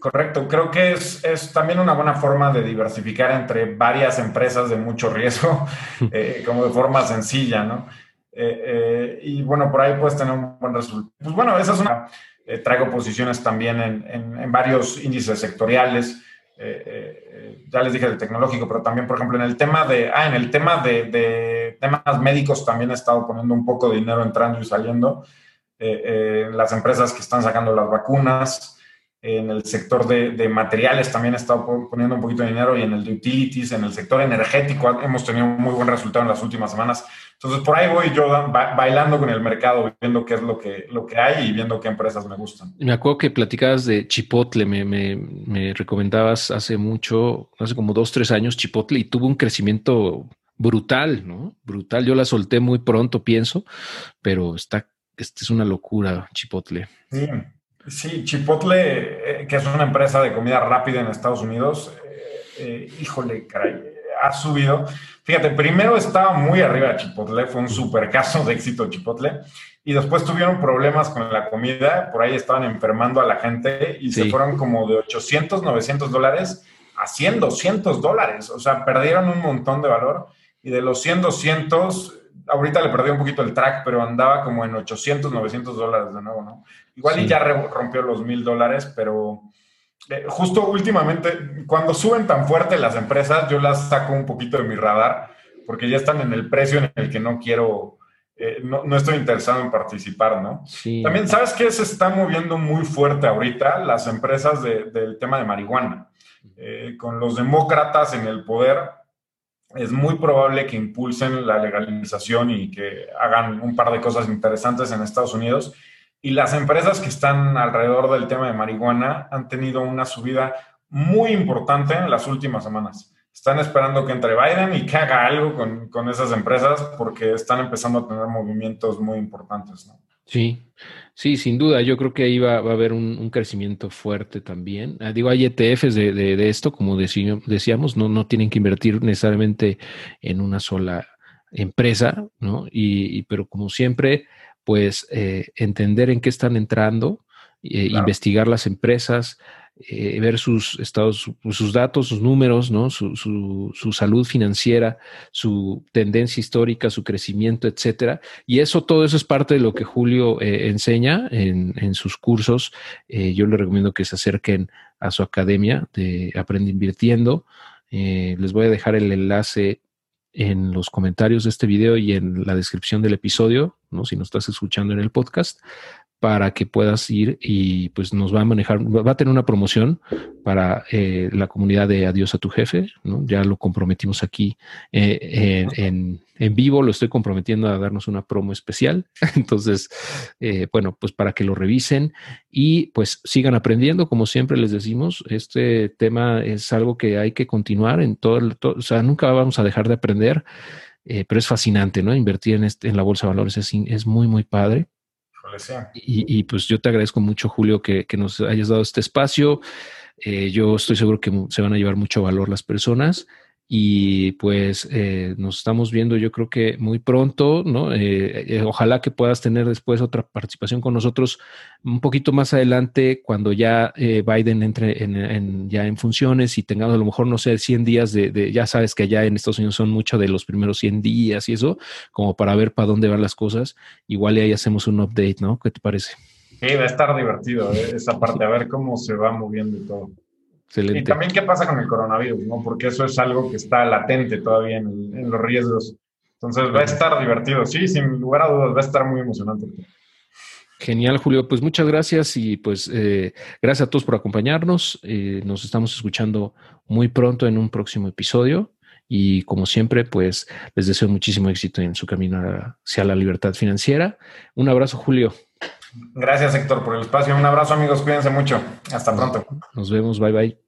Correcto, creo que es, es, también una buena forma de diversificar entre varias empresas de mucho riesgo, eh, como de forma sencilla, ¿no? Eh, eh, y bueno, por ahí puedes tener un buen resultado. Pues bueno, esa es una... traigo posiciones también en, en, varios índices sectoriales. Ya les dije de tecnológico, pero también, por ejemplo, en el tema de, ah, en el tema de, de temas médicos también he estado poniendo un poco de dinero entrando y saliendo. las empresas que están sacando las vacunas, en el sector de, materiales también he estado poniendo un poquito de dinero y en el de utilities, en el sector energético hemos tenido un muy buen resultado en las últimas semanas. Entonces, por ahí voy yo bailando con el mercado, viendo qué es lo que, lo que hay y viendo qué empresas me gustan. Me acuerdo que platicabas de Chipotle, me, me, me recomendabas hace mucho, hace como dos, tres años Chipotle y tuvo un crecimiento brutal, ¿no? Brutal. Yo la solté muy pronto, pienso, pero está, este es una locura Chipotle. Sí. Sí, Chipotle, eh, que es una empresa de comida rápida en Estados Unidos, eh, eh, híjole, caray, ha subido. Fíjate, primero estaba muy arriba Chipotle, fue un super caso de éxito Chipotle, y después tuvieron problemas con la comida, por ahí estaban enfermando a la gente y se fueron como de 800, 900 dólares a 100, 200 dólares, o sea, perdieron un montón de valor y de los 100, 200 ahorita le perdí un poquito el track, pero andaba como en 800, 900 dólares de nuevo, ¿no? Igual y ya rompió los mil dólares, pero eh, justo últimamente, cuando suben tan fuerte las empresas, yo las saco un poquito de mi radar, porque ya están en el precio en el que no quiero, eh, no, estoy interesado en participar, ¿no? Sí. También, ¿sabes qué? Se está moviendo muy fuerte ahorita las empresas del tema de marihuana. Eh, con los demócratas en el poder, es muy probable que impulsen la legalización y que hagan un par de cosas interesantes en Estados Unidos. Y las empresas que están alrededor del tema de marihuana han tenido una subida muy importante en las últimas semanas. Están esperando que entre Biden y que haga algo con, con esas empresas porque están empezando a tener movimientos muy importantes. ¿no? Sí, sí, sin duda. Yo creo que ahí va, a haber un, crecimiento fuerte también. Ah, digo, hay ETFs de, de, esto, como decíamos, no, no tienen que invertir necesariamente en una sola empresa, ¿no? Y, pero como siempre, pues eh, entender en qué están entrando, eh, investigar las empresas, eh, ver sus estados, sus datos, sus números, ¿no? Su, salud financiera, su tendencia histórica, su crecimiento, etcétera. Y eso, todo eso es parte de lo que Julio eh, enseña en, en, sus cursos. Eh, yo le recomiendo que se acerquen a su academia de Aprende Invirtiendo. les voy a dejar el enlace en los comentarios de este video y en la descripción del episodio, ¿no? Si nos estás escuchando en el podcast, para que puedas ir y pues nos va a manejar, va a tener una promoción para eh, la comunidad de Adiós a tu jefe, ¿no? Ya lo comprometimos aquí eh, en, en, vivo, lo estoy comprometiendo a darnos una promo especial. Entonces, eh, bueno, pues para que lo revisen y pues sigan aprendiendo, como siempre les decimos, este tema es algo que hay que continuar en todo, el, o sea, nunca vamos a dejar de aprender. pero es fascinante, ¿no? Invertir en, este, en la bolsa de valores es, es muy, muy padre. Y, pues yo te agradezco mucho, Julio, que, nos hayas dado este espacio. Eh, yo estoy seguro que se van a llevar mucho valor las personas y pues eh, nos estamos viendo yo creo que muy pronto, ¿no? Eh, eh, ojalá que puedas tener después otra participación con nosotros un poquito más adelante cuando ya Biden entre en, ya en funciones y tengamos a lo mejor, no sé, 100 días de, ya sabes que allá en Estados Unidos son mucho de los primeros 100 días y eso, como para ver para dónde van las cosas. Igual y ahí hacemos un update, ¿no? ¿Qué te parece? Sí, va a estar divertido ¿eh? esa parte, a ver cómo se va moviendo todo. Excelente. Y también qué pasa con el coronavirus, ¿no? Porque eso es algo que está latente todavía en, los riesgos. Entonces va a estar divertido, sí, sin lugar a dudas, va a estar muy emocionante. Genial, Julio. Pues muchas gracias y pues eh, gracias a todos por acompañarnos. Eh, nos estamos escuchando muy pronto en un próximo episodio y como siempre, pues les deseo muchísimo éxito en su camino hacia la libertad financiera. Un abrazo, Julio. Gracias, Héctor, por el espacio. Un abrazo, amigos. Cuídense mucho. Hasta pronto. Nos vemos. Bye, bye.